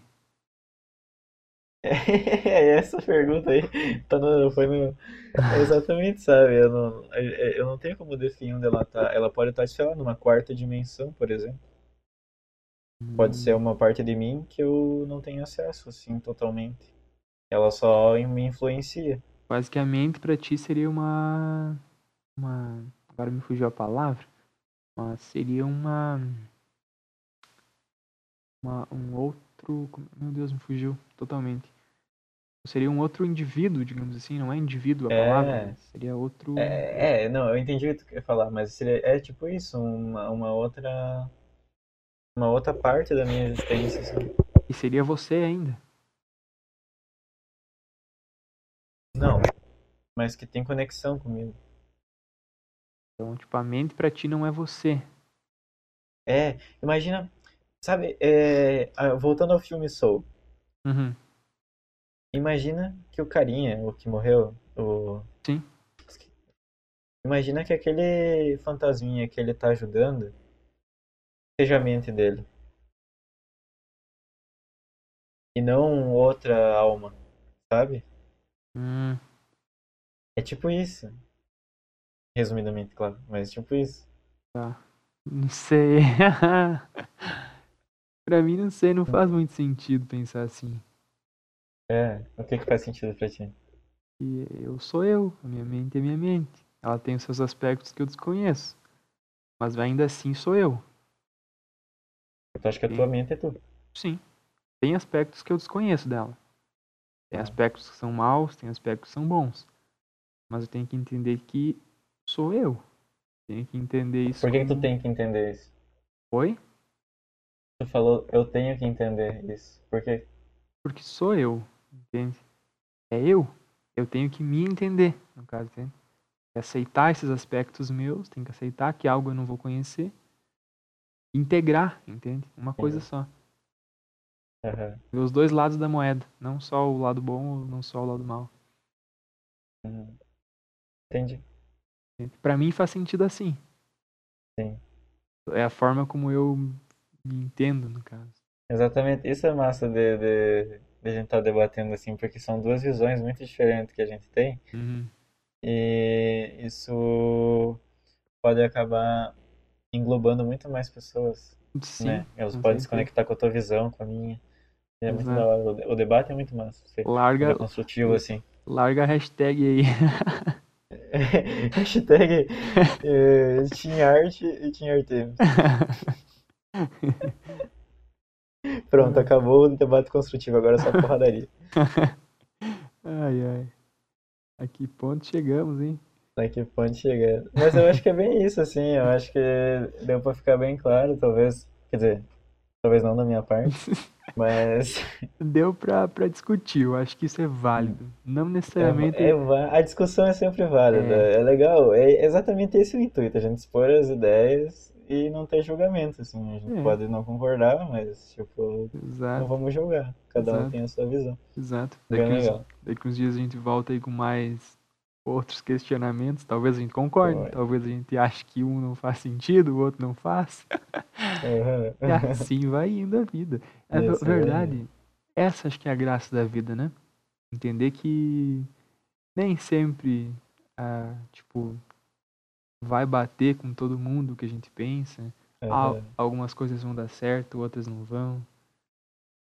É essa pergunta aí, tá no, foi no, é exatamente, sabe? Eu não, eu não tenho como definir onde ela tá. Ela pode estar, sei lá, numa quarta dimensão, por exemplo. Pode ser uma parte de mim que eu não tenho acesso, assim, totalmente. Ela só me influencia. Quase que a mente pra ti seria uma. Uma. Agora me fugiu a palavra. Mas seria uma. Uma um outro. Meu Deus, me fugiu totalmente. Seria um outro indivíduo, digamos assim, não é indivíduo a É. palavra, mas seria outro. É, é, não, eu entendi o que tu quer falar, mas seria, é tipo isso, uma, uma outra. Uma outra parte da minha existência, assim. E seria você ainda. Não, mas que tem conexão comigo. Então, tipo, a mente pra ti não é você. É, imagina, sabe, é, voltando ao filme Soul, Uhum. imagina que o carinha, o que morreu, o. Sim. Imagina que aquele fantasminha que ele tá ajudando seja a mente dele. E não outra alma, sabe? Hum, É tipo isso. Resumidamente, claro, mas tipo isso. tá. Não sei. pra mim, não sei, não faz muito sentido pensar assim. É, o que que faz sentido pra ti? E eu sou eu, a minha mente é minha mente. Ela tem os seus aspectos que eu desconheço. Mas ainda assim sou eu. Tu acha que a tua mente é tu? Sim. Tem aspectos que eu desconheço dela. Tem Ah. aspectos que são maus, tem aspectos que são bons. Mas eu tenho que entender que sou eu. Tenho que entender isso. Por que que tu como- tem que entender isso? Oi? Tu falou, eu tenho que entender isso. Por quê? Porque sou eu. Entende? É eu. Eu tenho que me entender, no caso, entende? Aceitar esses aspectos meus, tenho que aceitar que algo eu não vou conhecer. Integrar, entende? Uma coisa só. Ver os dois lados da moeda. Não só o lado bom não só o lado mal. Uhum. Entendi. Pra mim faz sentido assim. Sim. É a forma como eu me entendo, no caso. Exatamente. Isso é massa de, de, de a gente estar debatendo assim, porque são duas visões muito diferentes que a gente tem. Uhum. E isso pode acabar englobando muito mais pessoas, Sim. né? Elas podem se conectar com a tua visão, com a minha. E é muito Exato. da hora. O de- O debate é muito massa. Ser Larga, ser construtivo assim. larga a hashtag aí. Hashtag eh, Team Art e Team Artemis. Pronto, acabou o debate construtivo, agora é só porradaria. ai, ai. A que ponto chegamos, hein? Daqui ponto chegando. Mas eu acho que é bem isso, assim. Eu acho que deu pra ficar bem claro, talvez. Quer dizer, talvez não da minha parte, mas. Deu pra, pra discutir, eu acho que isso é válido. Não necessariamente. É, va- a discussão é sempre válida. É. É. legal. É exatamente esse o intuito, a gente expor as ideias e não ter julgamento, assim. A gente É. pode não concordar, mas, tipo, não Exato, vamos julgar. Cada um Exato. tem a sua visão. exato. Bem Daqui uns, daqui uns dias a gente volta aí com mais outros questionamentos. Talvez a gente concorde, talvez a gente ache que um não faz sentido, o outro não faz. Aham. E assim vai indo a vida. É assim verdade. Essa acho que é a graça da vida, né? Entender que nem sempre, ah, tipo, vai bater com todo mundo que a gente pensa. Aham. algumas coisas vão dar certo, outras não vão.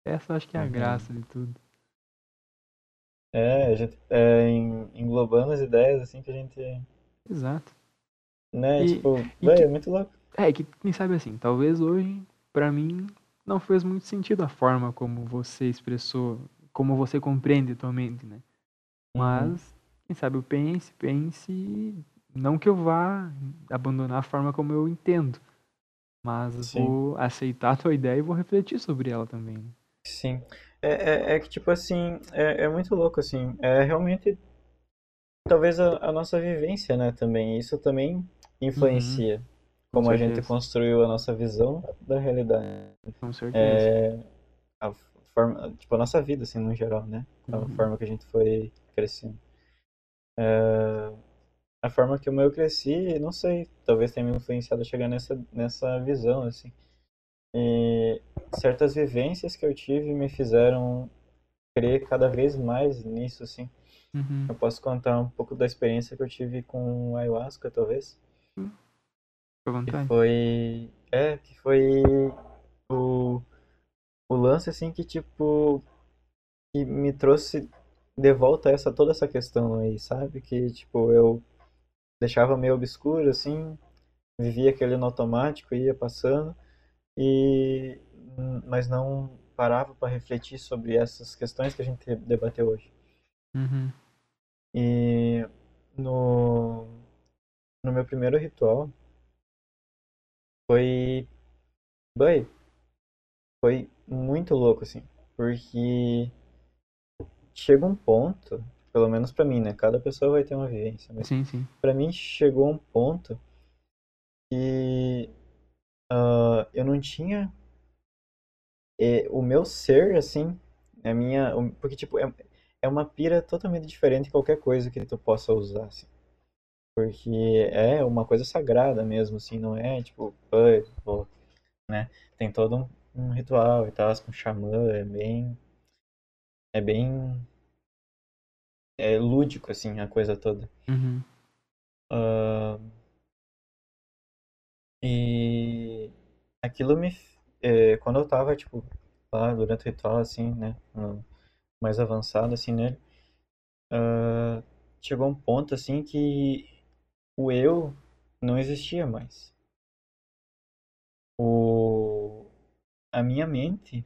Essa acho que é a Uhum. graça de tudo. É, a gente, é, en- englobando as ideias, assim, que a gente, Exato. né, E- tipo, e véi, que- é muito louco. É, que quem sabe assim, talvez hoje, pra mim, não fez muito sentido a forma como você expressou, como você compreende atualmente, né? Uhum. Mas, quem sabe eu pense, pense, e não que eu vá abandonar a forma como eu entendo, mas Sim. vou aceitar a tua ideia e vou refletir sobre ela também. né? Sim. É, é, é que, tipo assim, é, é muito louco, assim. É realmente, talvez a, a nossa vivência, né, também. Isso também influencia Com como a gente certeza. construiu a nossa visão da realidade. Com certeza. É, a forma, tipo, a nossa vida, assim, no geral, né? A Uhum. forma que a gente foi crescendo. É, a forma que eu cresci, não sei, talvez tenha me influenciado a chegar nessa, nessa visão, assim. E certas vivências que eu tive me fizeram crer cada vez mais nisso, assim. Uhum. Eu posso contar um pouco da experiência que eu tive com ayahuasca, talvez. À Que foi. É, que foi o, o lance, assim, que, tipo, que me trouxe de volta essa, toda essa questão aí, sabe? Que, tipo, eu deixava meio obscuro, assim, vivia aquele no automático, ia passando, e mas não parava para refletir sobre essas questões que a gente debateu hoje. Uhum. E no, no meu primeiro ritual foi. Bem, foi muito louco, assim. Porque chega um ponto, pelo menos pra mim, né? Cada pessoa vai ter uma vivência, mas Sim, sim. pra mim chegou um ponto que ah, eu não tinha é, o meu ser, assim, a minha. Porque, tipo, é, é uma pira totalmente diferente de qualquer coisa que tu possa usar, assim. Porque é uma coisa sagrada mesmo, assim, não é tipo, "Ai, vou", né? Tem todo um, um ritual e tal, com xamã, é bem. É bem. É lúdico, assim, a coisa toda. Uhum. Ah, e aquilo me. é, quando eu tava, tipo, lá durante o ritual, assim, né? No, mais avançado assim nele, uh, chegou um ponto assim que o eu não existia mais. O a minha mente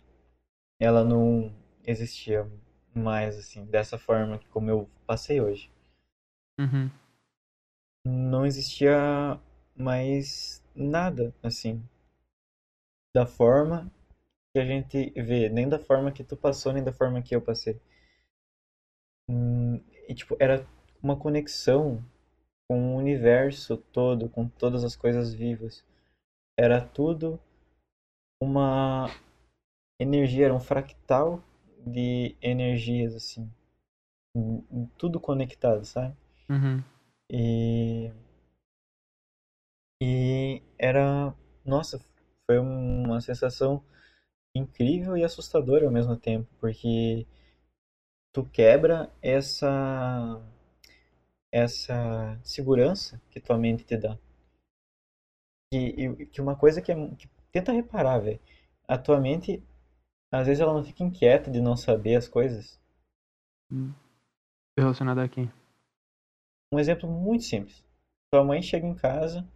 ela não existia mais assim dessa forma como eu passei hoje. Uhum. Não existia mais nada assim da forma que a gente vê, nem da forma que tu passou, nem da forma que eu passei. Hum, e tipo, era uma conexão com o universo todo, com todas as coisas vivas. Era tudo uma energia, era um fractal de energias, assim. Tudo conectado, sabe? Uhum. E. E era. Nossa, foi uma sensação incrível e assustadora ao mesmo tempo, porque tu quebra essa essa segurança que tua mente te dá. E, e que uma coisa que, é, que tenta reparar, velho. A tua mente, às vezes ela não fica inquieta de não saber as coisas. Hum. Relacionado a quem? Um exemplo muito simples. Tua mãe chega em casa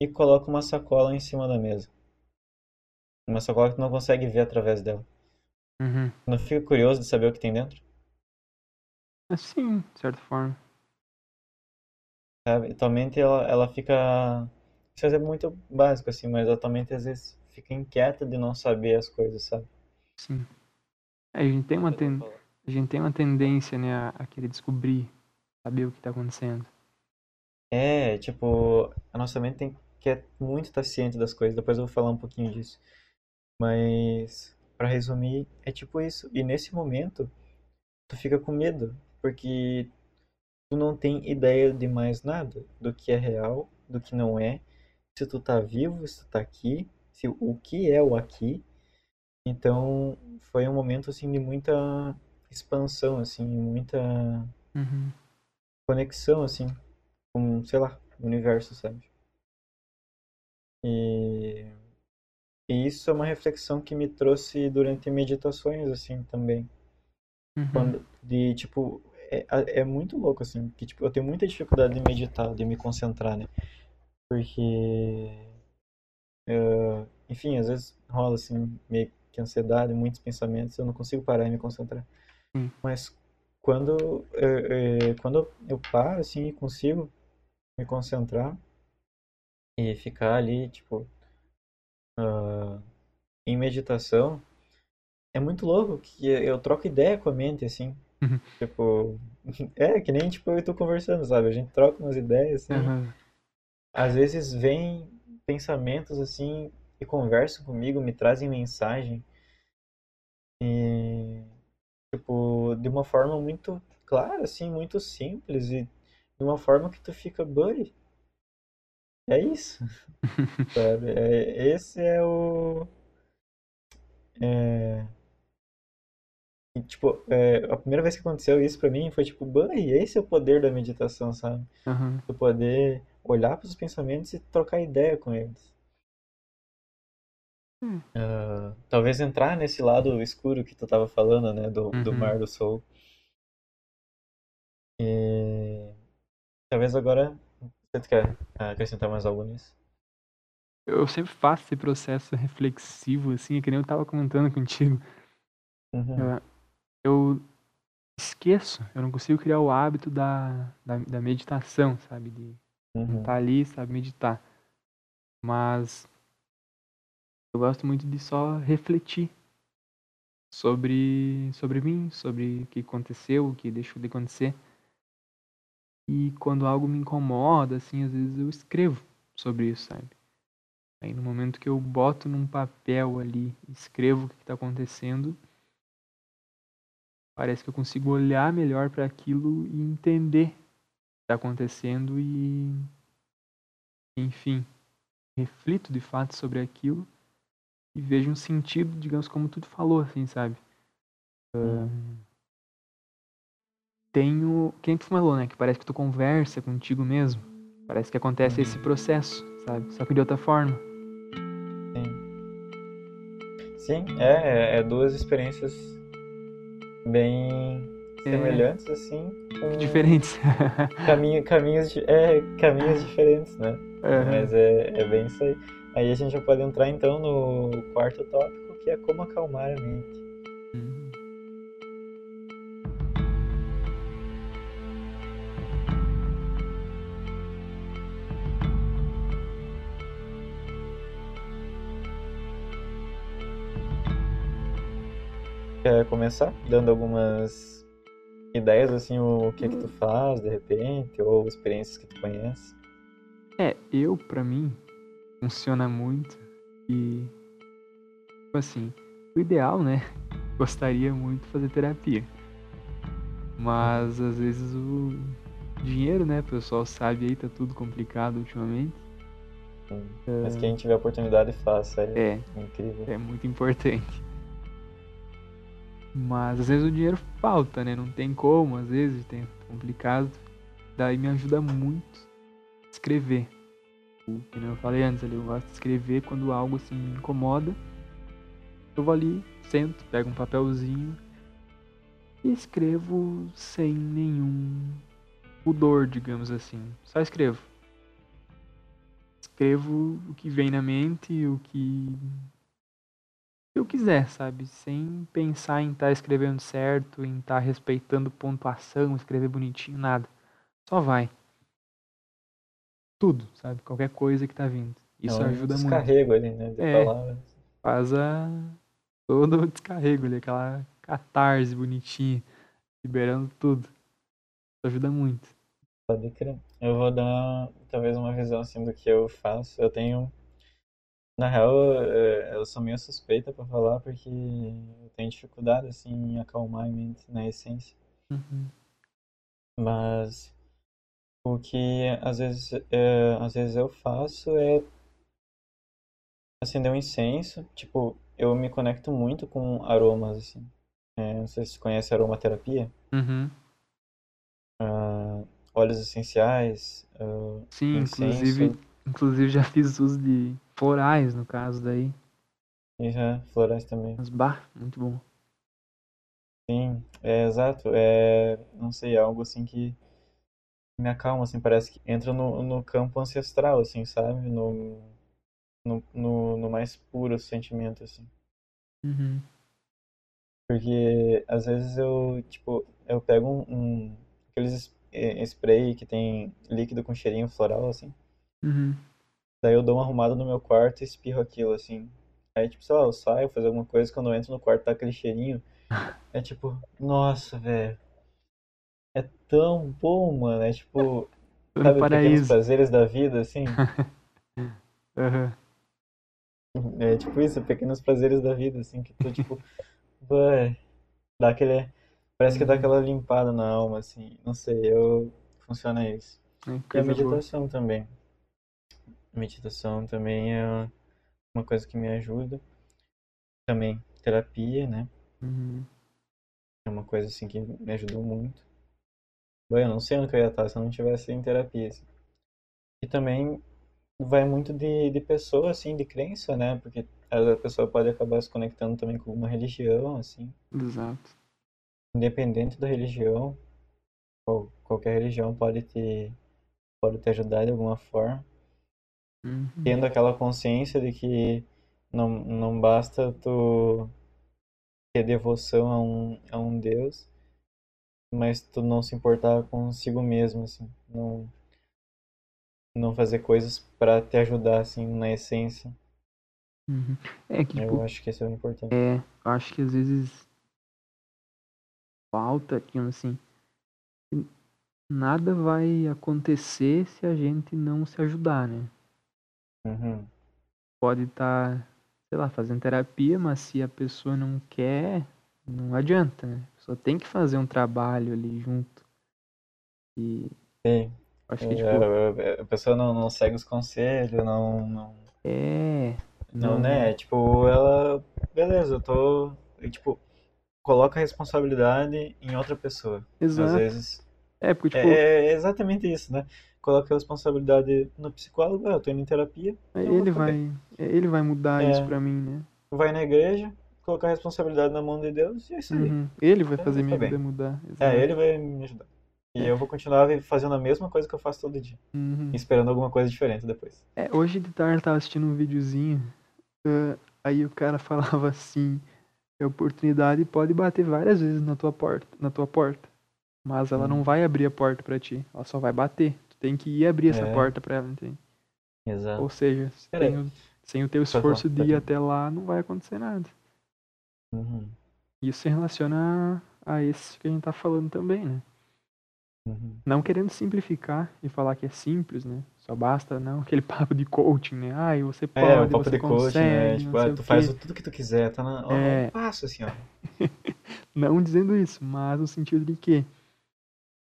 e coloca uma sacola em cima da mesa. Uma sacola que tu não consegue ver através dela. Uhum. Não fica curioso de saber o que tem dentro? Sim, de certa forma. Sabe? Tua mente, ela, ela fica... Isso é muito básico, assim, mas a tua mente às vezes fica inquieta de não saber as coisas, sabe? Sim. É, a gente tem uma, ten... a gente tem uma tendência, né, a, a querer descobrir, saber o que tá acontecendo. É, tipo, a nossa mente tem quer muito estar ciente das coisas, depois eu vou falar um pouquinho disso. Mas, para resumir, é tipo isso. E nesse momento, tu fica com medo, porque tu não tem ideia de mais nada, do que é real, do que não é, se tu tá vivo, se tu tá aqui, se o que é o aqui. Então, foi um momento assim de muita expansão assim, muita uhum. conexão assim com, sei lá, o universo, sabe? E, e isso é uma reflexão que me trouxe durante meditações, assim, também. Uhum. Quando, de, tipo, é, é muito louco, assim, que, tipo, eu tenho muita dificuldade de meditar, de me concentrar, né? Porque, uh, enfim, às vezes rola, assim, meio que ansiedade, muitos pensamentos, eu não consigo parar e me concentrar. Uhum. Mas quando, uh, uh, quando eu paro, assim, e consigo me concentrar, e ficar ali, tipo, uh, em meditação, é muito louco que eu troco ideia com a mente, assim. Uhum. Tipo, é que nem tipo eu e tu conversando, sabe? A gente troca umas ideias, assim. Uhum. Às vezes vem pensamentos, assim, e conversam comigo, me trazem mensagem. E, tipo, de uma forma muito clara, assim, muito simples. E de uma forma que tu fica, buddy, é isso. Sabe? É, esse é o. É... E, tipo, é, a primeira vez que aconteceu isso pra mim foi tipo, Bãe, esse é o poder da meditação, sabe? Uhum. Tu poder olhar para os pensamentos e trocar ideia com eles. Hum. Uh, talvez entrar nesse lado escuro que tu tava falando, né? Do, uhum. do mar do sol. E talvez agora você quer acrescentar mais algo nisso? Eu sempre faço esse processo reflexivo, assim, é que nem eu tava comentando contigo. Uhum. Eu, eu, esqueço, eu não consigo criar o hábito da, da, da meditação, sabe? De uhum. estar ali, sabe, meditar. Mas eu gosto muito de só refletir sobre, sobre mim, sobre o que aconteceu, o que deixou de acontecer. E quando algo me incomoda, assim, às vezes eu escrevo sobre isso, sabe? Aí no momento que eu boto num papel ali, escrevo o que está acontecendo, parece que eu consigo olhar melhor para aquilo e entender o que está acontecendo e, enfim, reflito de fato sobre aquilo e vejo um sentido, digamos, como tu falou, assim, sabe? Uh, tenho. Quem tu falou, né? Que parece que tu conversa contigo mesmo. Parece que acontece esse processo, sabe? Só que de outra forma. Sim. Sim, é, é duas experiências bem É. semelhantes, assim, com Diferentes. caminho, caminhos, é, caminhos diferentes, né? Mas é, é bem isso aí. Aí a gente já pode entrar então no quarto tópico, que é como acalmar a mente. Quer começar dando algumas ideias, assim, o que que tu faz, de repente, ou experiências que tu conhece? É, eu, pra mim, funciona muito e. Tipo assim, o ideal, né? Gostaria muito de fazer terapia. Mas às vezes o dinheiro, né? O pessoal sabe aí, tá tudo complicado ultimamente. Mas quem tiver oportunidade faça, é, É, incrível. é muito importante. Mas às vezes o dinheiro falta, né? Não tem como, às vezes tem complicado. Daí me ajuda muito escrever. Que eu falei antes ali, eu gosto de escrever quando algo assim me incomoda. Eu vou ali, sento, pego um papelzinho e escrevo sem nenhum pudor, digamos assim. Só escrevo. Escrevo o que vem na mente, o que eu quiser, sabe? Sem pensar em estar escrevendo certo, em estar respeitando pontuação, escrever bonitinho, nada. Só vai. Tudo, sabe? Qualquer coisa que tá vindo. Isso É um ajuda muito. descarrego ali, né, de É. palavras. Faz a... todo o descarrego ali, aquela catarse bonitinha, liberando tudo. Isso ajuda muito. Pode crer. Eu vou dar talvez uma visão assim do que eu faço. Eu tenho. Na real, eh, eu sou meio suspeita pra falar porque eu tenho dificuldade assim em acalmar a mente na essência. Uhum. Mas o que às vezes, eh, às vezes eu faço é acender um incenso. Tipo, eu me conecto muito com aromas assim. Eh, não sei se você conhece aromaterapia. Uhum. Ah, óleos essenciais. ah, Sim, Incenso. inclusive, inclusive já fiz uso de florais no caso daí. Já florais também. Mas bah, muito bom. Sim, é exato. É, não sei, é algo assim que me acalma, assim, parece que entra no, no campo ancestral, assim, sabe? No, no, no, no mais puro sentimento, assim. Uhum. Porque às vezes eu, tipo, eu pego um, um aqueles es- eh, spray que tem líquido com cheirinho floral, assim. Uhum. Daí eu dou uma arrumada no meu quarto e espirro aquilo, assim. Aí, tipo, sei lá, eu saio, fazer alguma coisa, quando eu entro no quarto tá aquele cheirinho. É tipo, nossa, velho. É tão bom, mano. É tipo, Tô no sabe, pequenos paraíso. prazeres da vida, assim. Aham. É tipo isso, pequenos prazeres da vida, assim, que tu, tipo, vai, dá aquele. Parece que dá aquela limpada na alma, assim. Não sei, eu. Funciona isso. É, E a coisa boa. meditação também. Meditação também é uma coisa que me ajuda. Também terapia, né? Uhum. É uma coisa assim que me ajudou muito. Bom, eu não sei onde eu ia estar se eu não tivesse em terapia. assim. E também vai muito de, de pessoa, assim, de crença, né? Porque a pessoa pode acabar se conectando também com uma religião, assim. Exato. Independente da religião, qual- qualquer religião pode te, pode te ajudar de alguma forma. Uhum. Tendo aquela consciência de que não, não basta tu ter devoção a um, a um Deus, mas tu não se importar consigo mesmo, assim, não, não fazer coisas para te ajudar, assim, na essência. Uhum. É que, tipo, Eu acho que isso é o importante. é, eu acho que às vezes falta, assim, que nada vai acontecer se a gente não se ajudar, né? Uhum. Pode estar, sei lá, fazendo terapia, mas se a pessoa não quer, não adianta, né? Pessoa tem que fazer um trabalho ali junto. E Sim, acho que, tipo, é, a pessoa não, não segue os conselhos, não, não, é. não, Não. né? Tipo, ela, beleza, eu tô, tipo, coloca a responsabilidade em outra pessoa. Às Exato. vezes É, porque, tipo, É, é exatamente isso, né? Coloca a responsabilidade no psicólogo, ah, eu tô indo em terapia, vou ele vai, ele vai mudar É. isso pra mim, né? vai na igreja, colocar a responsabilidade na mão de Deus e é isso aí. Uhum. Ele vai É, fazer tá minha bem. vida mudar. É, exato. ele vai me ajudar. E eu vou continuar fazendo a mesma coisa que eu faço todo dia. Uhum. Esperando alguma coisa diferente depois. É, hoje de tarde eu tava assistindo um videozinho, ah, aí o cara falava assim, a oportunidade pode bater várias vezes na tua porta, na tua porta, mas ela Hum. não vai abrir a porta pra ti, ela só vai bater. Tu tem que ir abrir essa É. porta pra ela, entende? Exato. Ou seja, sem o, sem o teu esforço de ir até lá, não vai acontecer nada. Uhum. Isso se relaciona a, a esse que a gente tá falando também, né? Uhum. Não querendo simplificar e falar que é simples, né? Só basta não aquele papo de coaching, né? Ai, você pode, É, o papo você de consegue, né? não Tipo, ah, tu faz tudo que tu quiser, tá na, ó, É. passo assim, ó. Não dizendo isso, mas no sentido de que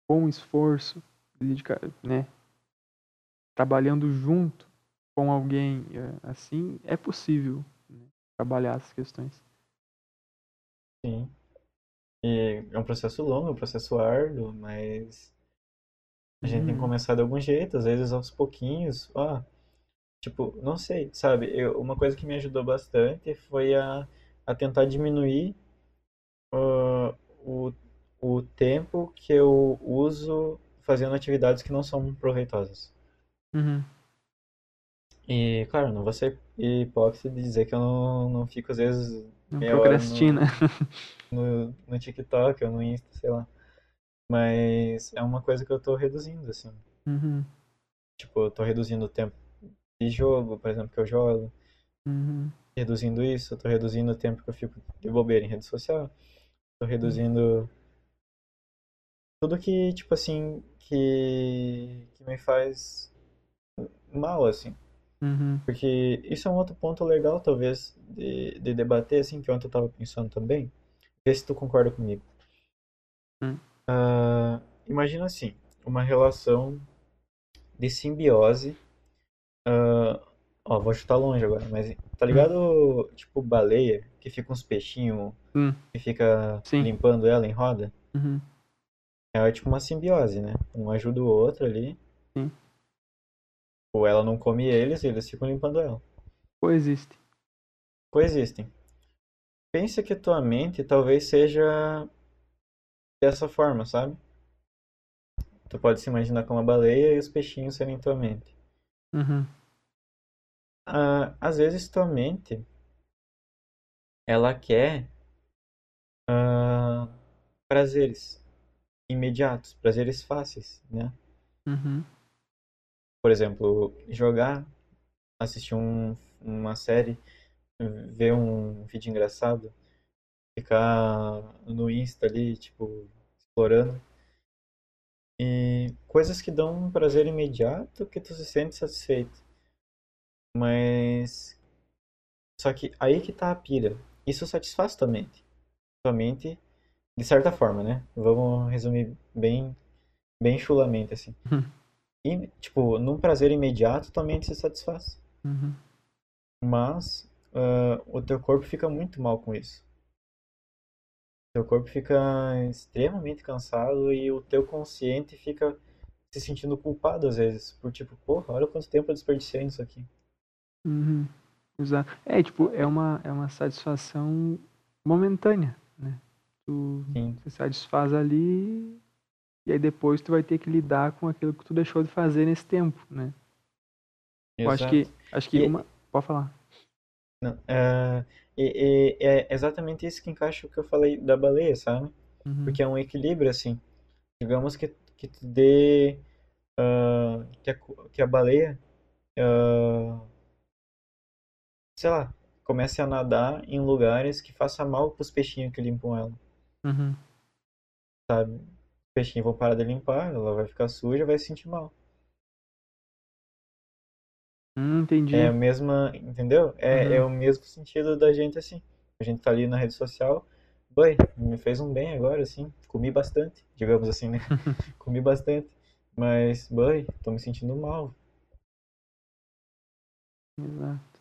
com esforço, né? Trabalhando junto com alguém eh, assim, é possível né, trabalhar essas questões. Sim. E é um processo longo, é um processo árduo, mas a gente tem que Uhum. começar de algum jeito, às vezes aos pouquinhos. Ó, tipo, não sei, sabe? Eu, uma coisa que me ajudou bastante foi a, a tentar diminuir ah, o, o tempo que eu uso fazendo atividades que não são proveitosas. Uhum. E, claro, não vou ser hipócrita de dizer que eu não, não fico, às vezes, Não meia hora procrastina. no, no, no TikTok ou no Insta, sei lá. Mas é uma coisa que eu tô reduzindo, assim. Uhum. Tipo, eu tô reduzindo o tempo de jogo, por exemplo, que eu jogo. Uhum. Reduzindo isso, eu tô reduzindo o tempo que eu fico de bobeira em rede social. Tô reduzindo tudo que, tipo assim, que, que me faz mal, assim. Uhum. Porque isso é um outro ponto legal, talvez, de, de debater, assim, que ontem eu tava pensando também. Ver se tu concorda comigo. Hum. Ah, imagina assim, uma relação de simbiose. ah, ó, vou chutar longe agora, mas tá ligado, tipo, baleia, que fica uns peixinhos Hum. que fica Sim. limpando ela em roda? Uhum. É tipo uma simbiose, né? Um ajuda o outro ali. Sim. Ou ela não come eles e eles ficam limpando ela. Coexiste. coexistem. Pensa que tua mente talvez seja dessa forma, sabe? Tu pode se imaginar como uma baleia e os peixinhos serem tua mente. Uhum. Ah, às vezes tua mente ela quer ah, prazeres imediatos, prazeres fáceis, né? Uhum. Por exemplo, jogar, assistir um, uma série, ver um vídeo engraçado, ficar no Insta ali, tipo, explorando. E coisas que dão um prazer imediato que tu se sente satisfeito. Mas. Só que aí que tá a pira. Isso satisfaz tua mente. Tua mente, de certa forma, né? Vamos resumir bem, bem chulamente, assim. E, tipo, num prazer imediato, tua mente se satisfaz. Uhum. Mas ah, o teu corpo fica muito mal com isso. Teu corpo fica extremamente cansado e o teu consciente fica se sentindo culpado às vezes. Por tipo, porra, olha quanto tempo eu desperdicei nisso aqui. Uhum. Exato. É, tipo, é uma, é uma satisfação momentânea, né? Tu Sim. se satisfaz ali e aí depois tu vai ter que lidar com aquilo que tu deixou de fazer nesse tempo, né? Eu acho que, acho que E- uma... Pode falar. Não, é, e- é exatamente isso que encaixa o que eu falei da baleia, sabe? Uhum. Porque é um equilíbrio, assim. Digamos que, que tu dê. ah, que, a, que a baleia. ah, sei lá. Comece a nadar em lugares que faça mal pros peixinhos que limpam ela, Uhum. sabe? Os peixinhos vão parar de limpar, ela vai ficar suja, vai se sentir mal. Hum, entendi. É a mesma. Entendeu? É, Uhum. é o mesmo sentido da gente, assim. A gente tá ali na rede social. Boi, me fez um bem agora, assim. Comi bastante, digamos assim, né? Comi bastante. Mas, boi, tô me sentindo mal. Exato.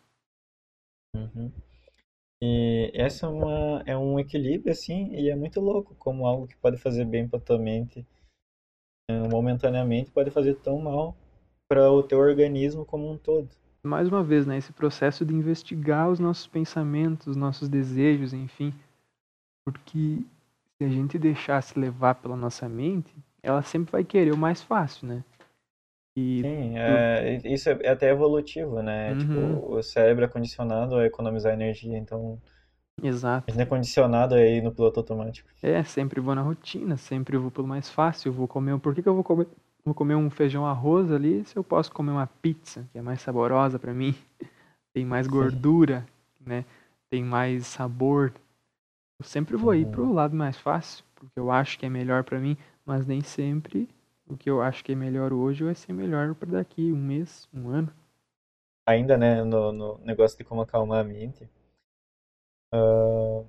Uhum. E essa é uma, é um equilíbrio, assim, e é muito louco como algo que pode fazer bem pra tua mente eh, momentaneamente pode fazer tão mal para o teu organismo como um todo. mais uma vez, né, esse processo de investigar os nossos pensamentos, os nossos desejos, enfim, porque se a gente deixasse levar pela nossa mente, ela sempre vai querer o mais fácil, né? E Sim, é, isso é até evolutivo, né? Uhum. Tipo, o cérebro é condicionado a economizar energia, então Exato. A gente é condicionado aí no piloto automático. É, sempre vou na rotina, sempre vou pelo mais fácil, vou comer, por que, que eu vou comer, vou comer um feijão arroz ali se eu posso comer uma pizza, que é mais saborosa para mim, tem mais gordura, Sim. né? Tem mais sabor. Eu sempre vou ir pro uhum. lado mais fácil, porque eu acho que é melhor para mim, mas nem sempre o que eu acho que é melhor hoje vai ser melhor para daqui um mês, um ano. Ainda, né, no, no negócio de como acalmar a mente, uh,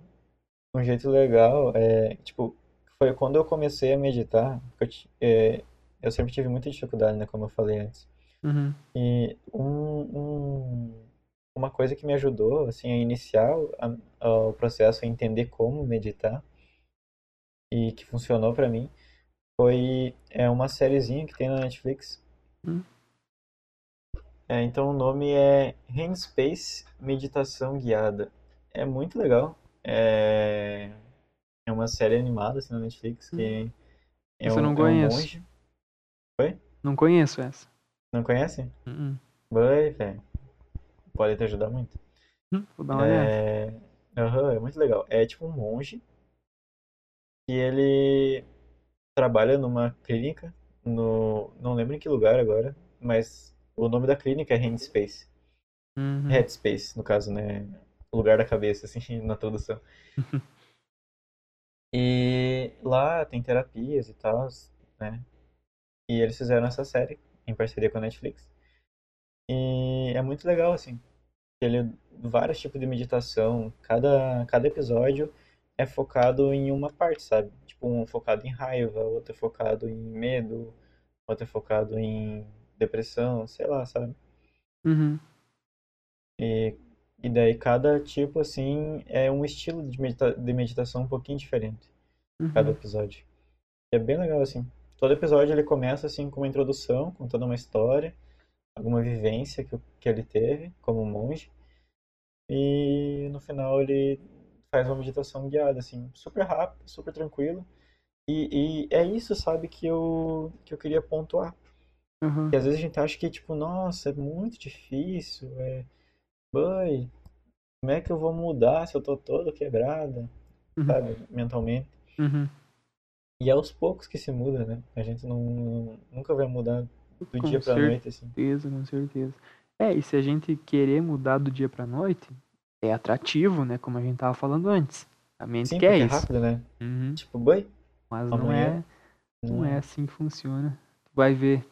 um jeito legal é, tipo, foi quando eu comecei a meditar, eu, é, eu sempre tive muita dificuldade, né, como eu falei antes. Uhum. E um, um, uma coisa que me ajudou, assim, a iniciar a, a, o processo, a entender como meditar, e que funcionou para mim, foi é uma sériezinha que tem na Netflix. Hum. É, então o nome é Handspace Meditação Guiada. É muito legal. É, é uma série animada assim, na Netflix que hum. é, um, não conheço. é um monge. Oi? Não conheço essa. Não conhece? Uh -uh. Vai, velho. Pode te ajudar muito. Hum, vou dar uma é... Uhum, é muito legal. É tipo um monge que ele trabalha numa clínica no não lembro em que lugar agora, mas o nome da clínica é Handspace. Uhum. Headspace, no caso, né? Lugar da cabeça, assim, na tradução. e lá tem terapias e tal, né? E eles fizeram essa série em parceria com a Netflix. E é muito legal, assim. Ele vários tipos de meditação, cada cada episódio é focado em uma parte, sabe? Tipo, um focado em raiva, outro focado em medo, outro focado em depressão, sei lá, sabe? Uhum. E, e daí cada tipo, assim, é um estilo de, medita de meditação um pouquinho diferente. Uhum. Cada episódio. É bem legal, assim. Todo episódio ele começa, assim, com uma introdução, contando uma história, alguma vivência que, que ele teve como monge. E no final ele faz uma meditação guiada, assim, super rápido, super tranquilo. E, e é isso, sabe, que eu, que eu queria pontuar. Uhum. Que às vezes a gente acha que, tipo, nossa, é muito difícil, é... Boy, como é que eu vou mudar se eu tô todo quebrada, uhum. sabe, mentalmente. Uhum. E é aos poucos que se muda, né? A gente não, nunca vai mudar do com dia pra noite, assim. Com certeza, com certeza. É, e se a gente querer mudar do dia pra noite, é atrativo, né? Como a gente tava falando antes. A mente Sim, quer é isso. rápido, né? Uhum. Tipo, boi. Mas não é, não é assim que funciona. Tu vai ver.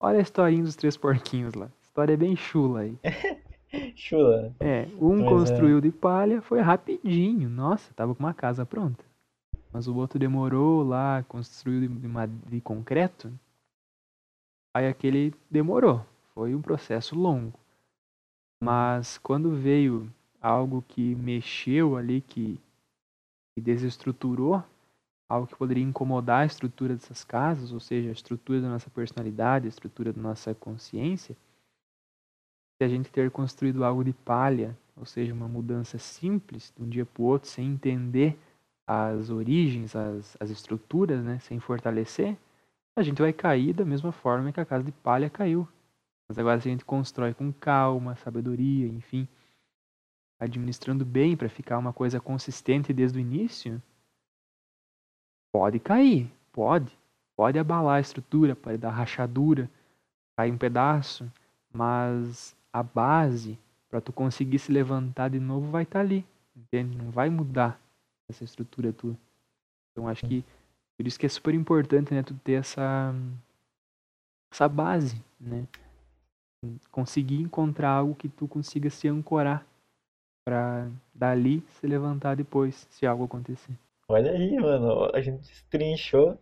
Olha a historinha dos três porquinhos lá. História é bem chula aí. chula. É, um Mas construiu é... de palha, foi rapidinho. Nossa, tava com uma casa pronta. Mas o outro demorou lá, construiu de, de, de concreto. Aí aquele demorou. Foi um processo longo. Mas quando veio algo que mexeu ali, que, que desestruturou, algo que poderia incomodar a estrutura dessas casas, ou seja, a estrutura da nossa personalidade, a estrutura da nossa consciência, se a gente ter construído algo de palha, ou seja, uma mudança simples de um dia para o outro, sem entender as origens, as, as estruturas, né, sem fortalecer, a gente vai cair da mesma forma que a casa de palha caiu. Mas agora se a gente constrói com calma, sabedoria, enfim, administrando bem para ficar uma coisa consistente desde o início, pode cair, pode. Pode abalar a estrutura, pode dar rachadura, cair um pedaço, mas a base para tu conseguir se levantar de novo vai estar tá ali, entende? Não vai mudar essa estrutura tua. Então acho que por isso que é super importante, né, tu ter essa essa base, né? Conseguir encontrar algo que tu consiga se ancorar para dali se levantar depois, se algo acontecer. Olha aí, mano, a gente trinchou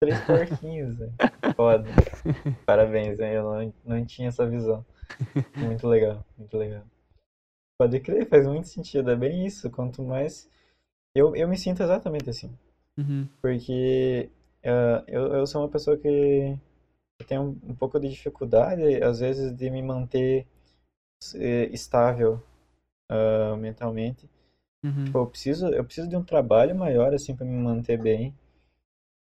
três porquinhos, velho. Foda. Parabéns, hein? Eu não, não tinha essa visão. Muito legal, muito legal. Pode crer, faz muito sentido. É bem isso. Quanto mais. Eu, eu me sinto exatamente assim. Uhum. Porque uh, eu, eu sou uma pessoa que tem um, um pouco de dificuldade, às vezes, de me manter eh, estável uh, mentalmente. Uhum. Tipo, eu preciso, eu preciso de um trabalho maior, assim, para me manter bem.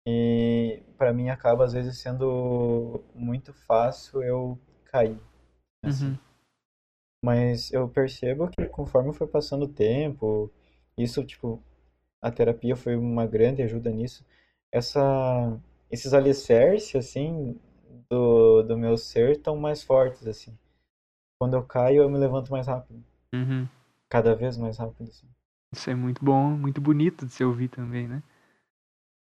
E para mim acaba, às vezes, sendo muito fácil eu cair. Assim. Uhum. Mas eu percebo que conforme foi passando o tempo, isso, tipo, a terapia foi uma grande ajuda nisso. Essa, esses alicerces, assim, do, do meu ser estão mais fortes, assim. Quando eu caio, eu me levanto mais rápido. Uhum. Cada vez mais rápido, assim. Isso é muito bom, muito bonito de se ouvir também, né?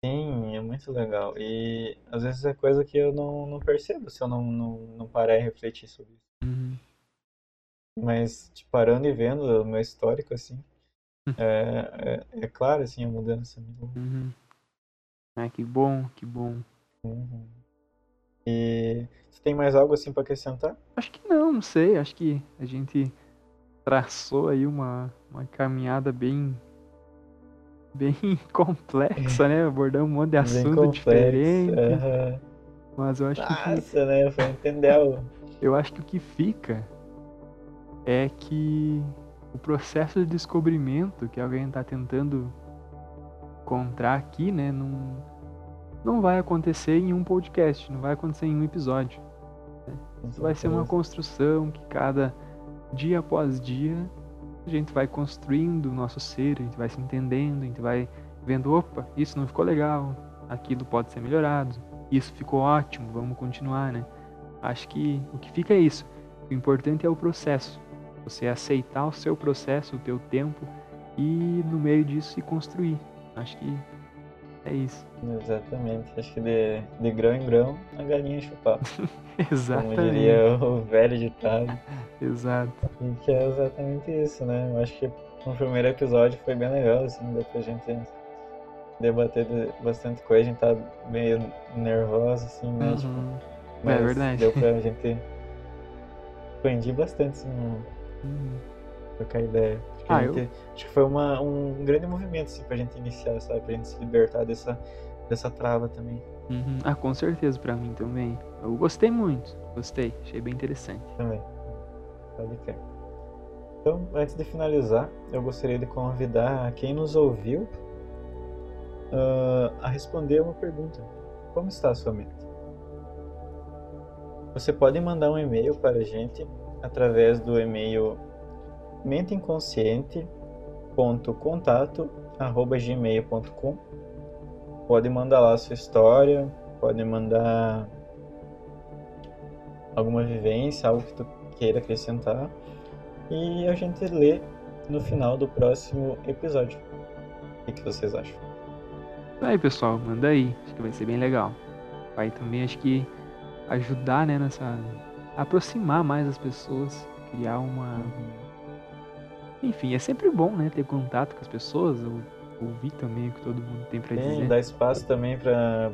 Sim, é muito legal. E às vezes é coisa que eu não, não percebo se eu não, não, não parar e refletir sobre isso. Uhum. Mas tipo, parando e vendo o meu histórico, assim, é, é, é claro, assim, a mudança. Uhum. Ah, que bom, que bom. Uhum. E você tem mais algo assim para acrescentar? Acho que não, não sei. Acho que a gente traçou aí uma, uma caminhada bem bem complexa, né? Abordamos um monte de assunto diferente. Uhum. Mas eu acho Nossa, que. Nossa, né? Foi entender o... Eu acho que o que fica é que o processo de descobrimento que alguém está tentando encontrar aqui, né, não, não vai acontecer em um podcast, não vai acontecer em um episódio. Né? Vai ser uma construção que cada dia após dia a gente vai construindo o nosso ser, a gente vai se entendendo, a gente vai vendo, opa, isso não ficou legal, aquilo pode ser melhorado, isso ficou ótimo, vamos continuar, né? Acho que o que fica é isso. O importante é o processo. Você aceitar o seu processo, o teu tempo e no meio disso se construir. Acho que é isso. Exatamente. Acho que de, de grão em grão a galinha chupar. exatamente. Como diria o velho ditado. Exato. E que é exatamente isso, né? Eu acho que no primeiro episódio foi bem legal, assim, deu pra gente debater bastante coisa, a gente tá meio nervosa, assim, né? Uhum. Tipo, é mas verdade. deu pra gente expandir bastante, assim. Uhum. trocar ideia. Acho que, Ah, gente, acho que foi uma, um grande movimento, assim, pra gente iniciar, sabe? Pra gente se libertar dessa, dessa trava também. Uhum. Ah, com certeza pra mim também. Eu gostei muito. Gostei. Achei bem interessante. Também. Pode crer. Então, antes de finalizar, eu gostaria de convidar quem nos ouviu uh, a responder uma pergunta. Como está a sua mente? Você pode mandar um e-mail para a gente através do e-mail menteinconsciente.contato@gmail.com. Pode mandar lá a sua história, pode mandar alguma vivência, algo que tu queira acrescentar e a gente lê no final do próximo episódio. O que, que vocês acham? Aí, pessoal, manda aí. Acho que vai ser bem legal. Vai também, acho que ajudar, né, nessa aproximar mais as pessoas, criar uma enfim, é sempre bom, né, ter contato com as pessoas, ou ouvir também o que todo mundo tem para dizer. Dar espaço também para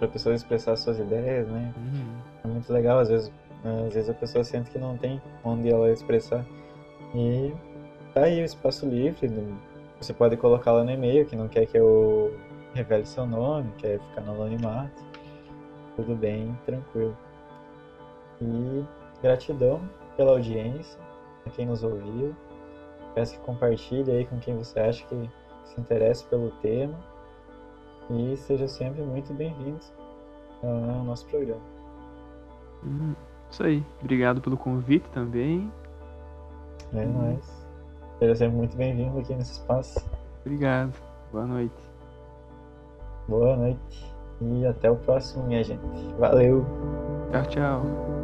para pessoa expressar suas ideias, né? Uhum. É muito legal, às vezes, às vezes a pessoa sente que não tem onde ela expressar. E tá aí o espaço livre, você pode colocar lá no e-mail que não quer que eu revele seu nome, quer ficar no anonimato. Tudo bem, tranquilo. E gratidão pela audiência, a quem nos ouviu. Peço que compartilhe aí com quem você acha que se interessa pelo tema. E seja sempre muito bem-vindo ao nosso programa. Hum, isso aí. Obrigado pelo convite também. É hum. nóis. Seja sempre muito bem-vindo aqui nesse espaço. Obrigado. Boa noite. Boa noite. E até o próximo, minha gente. Valeu. Tchau, tchau.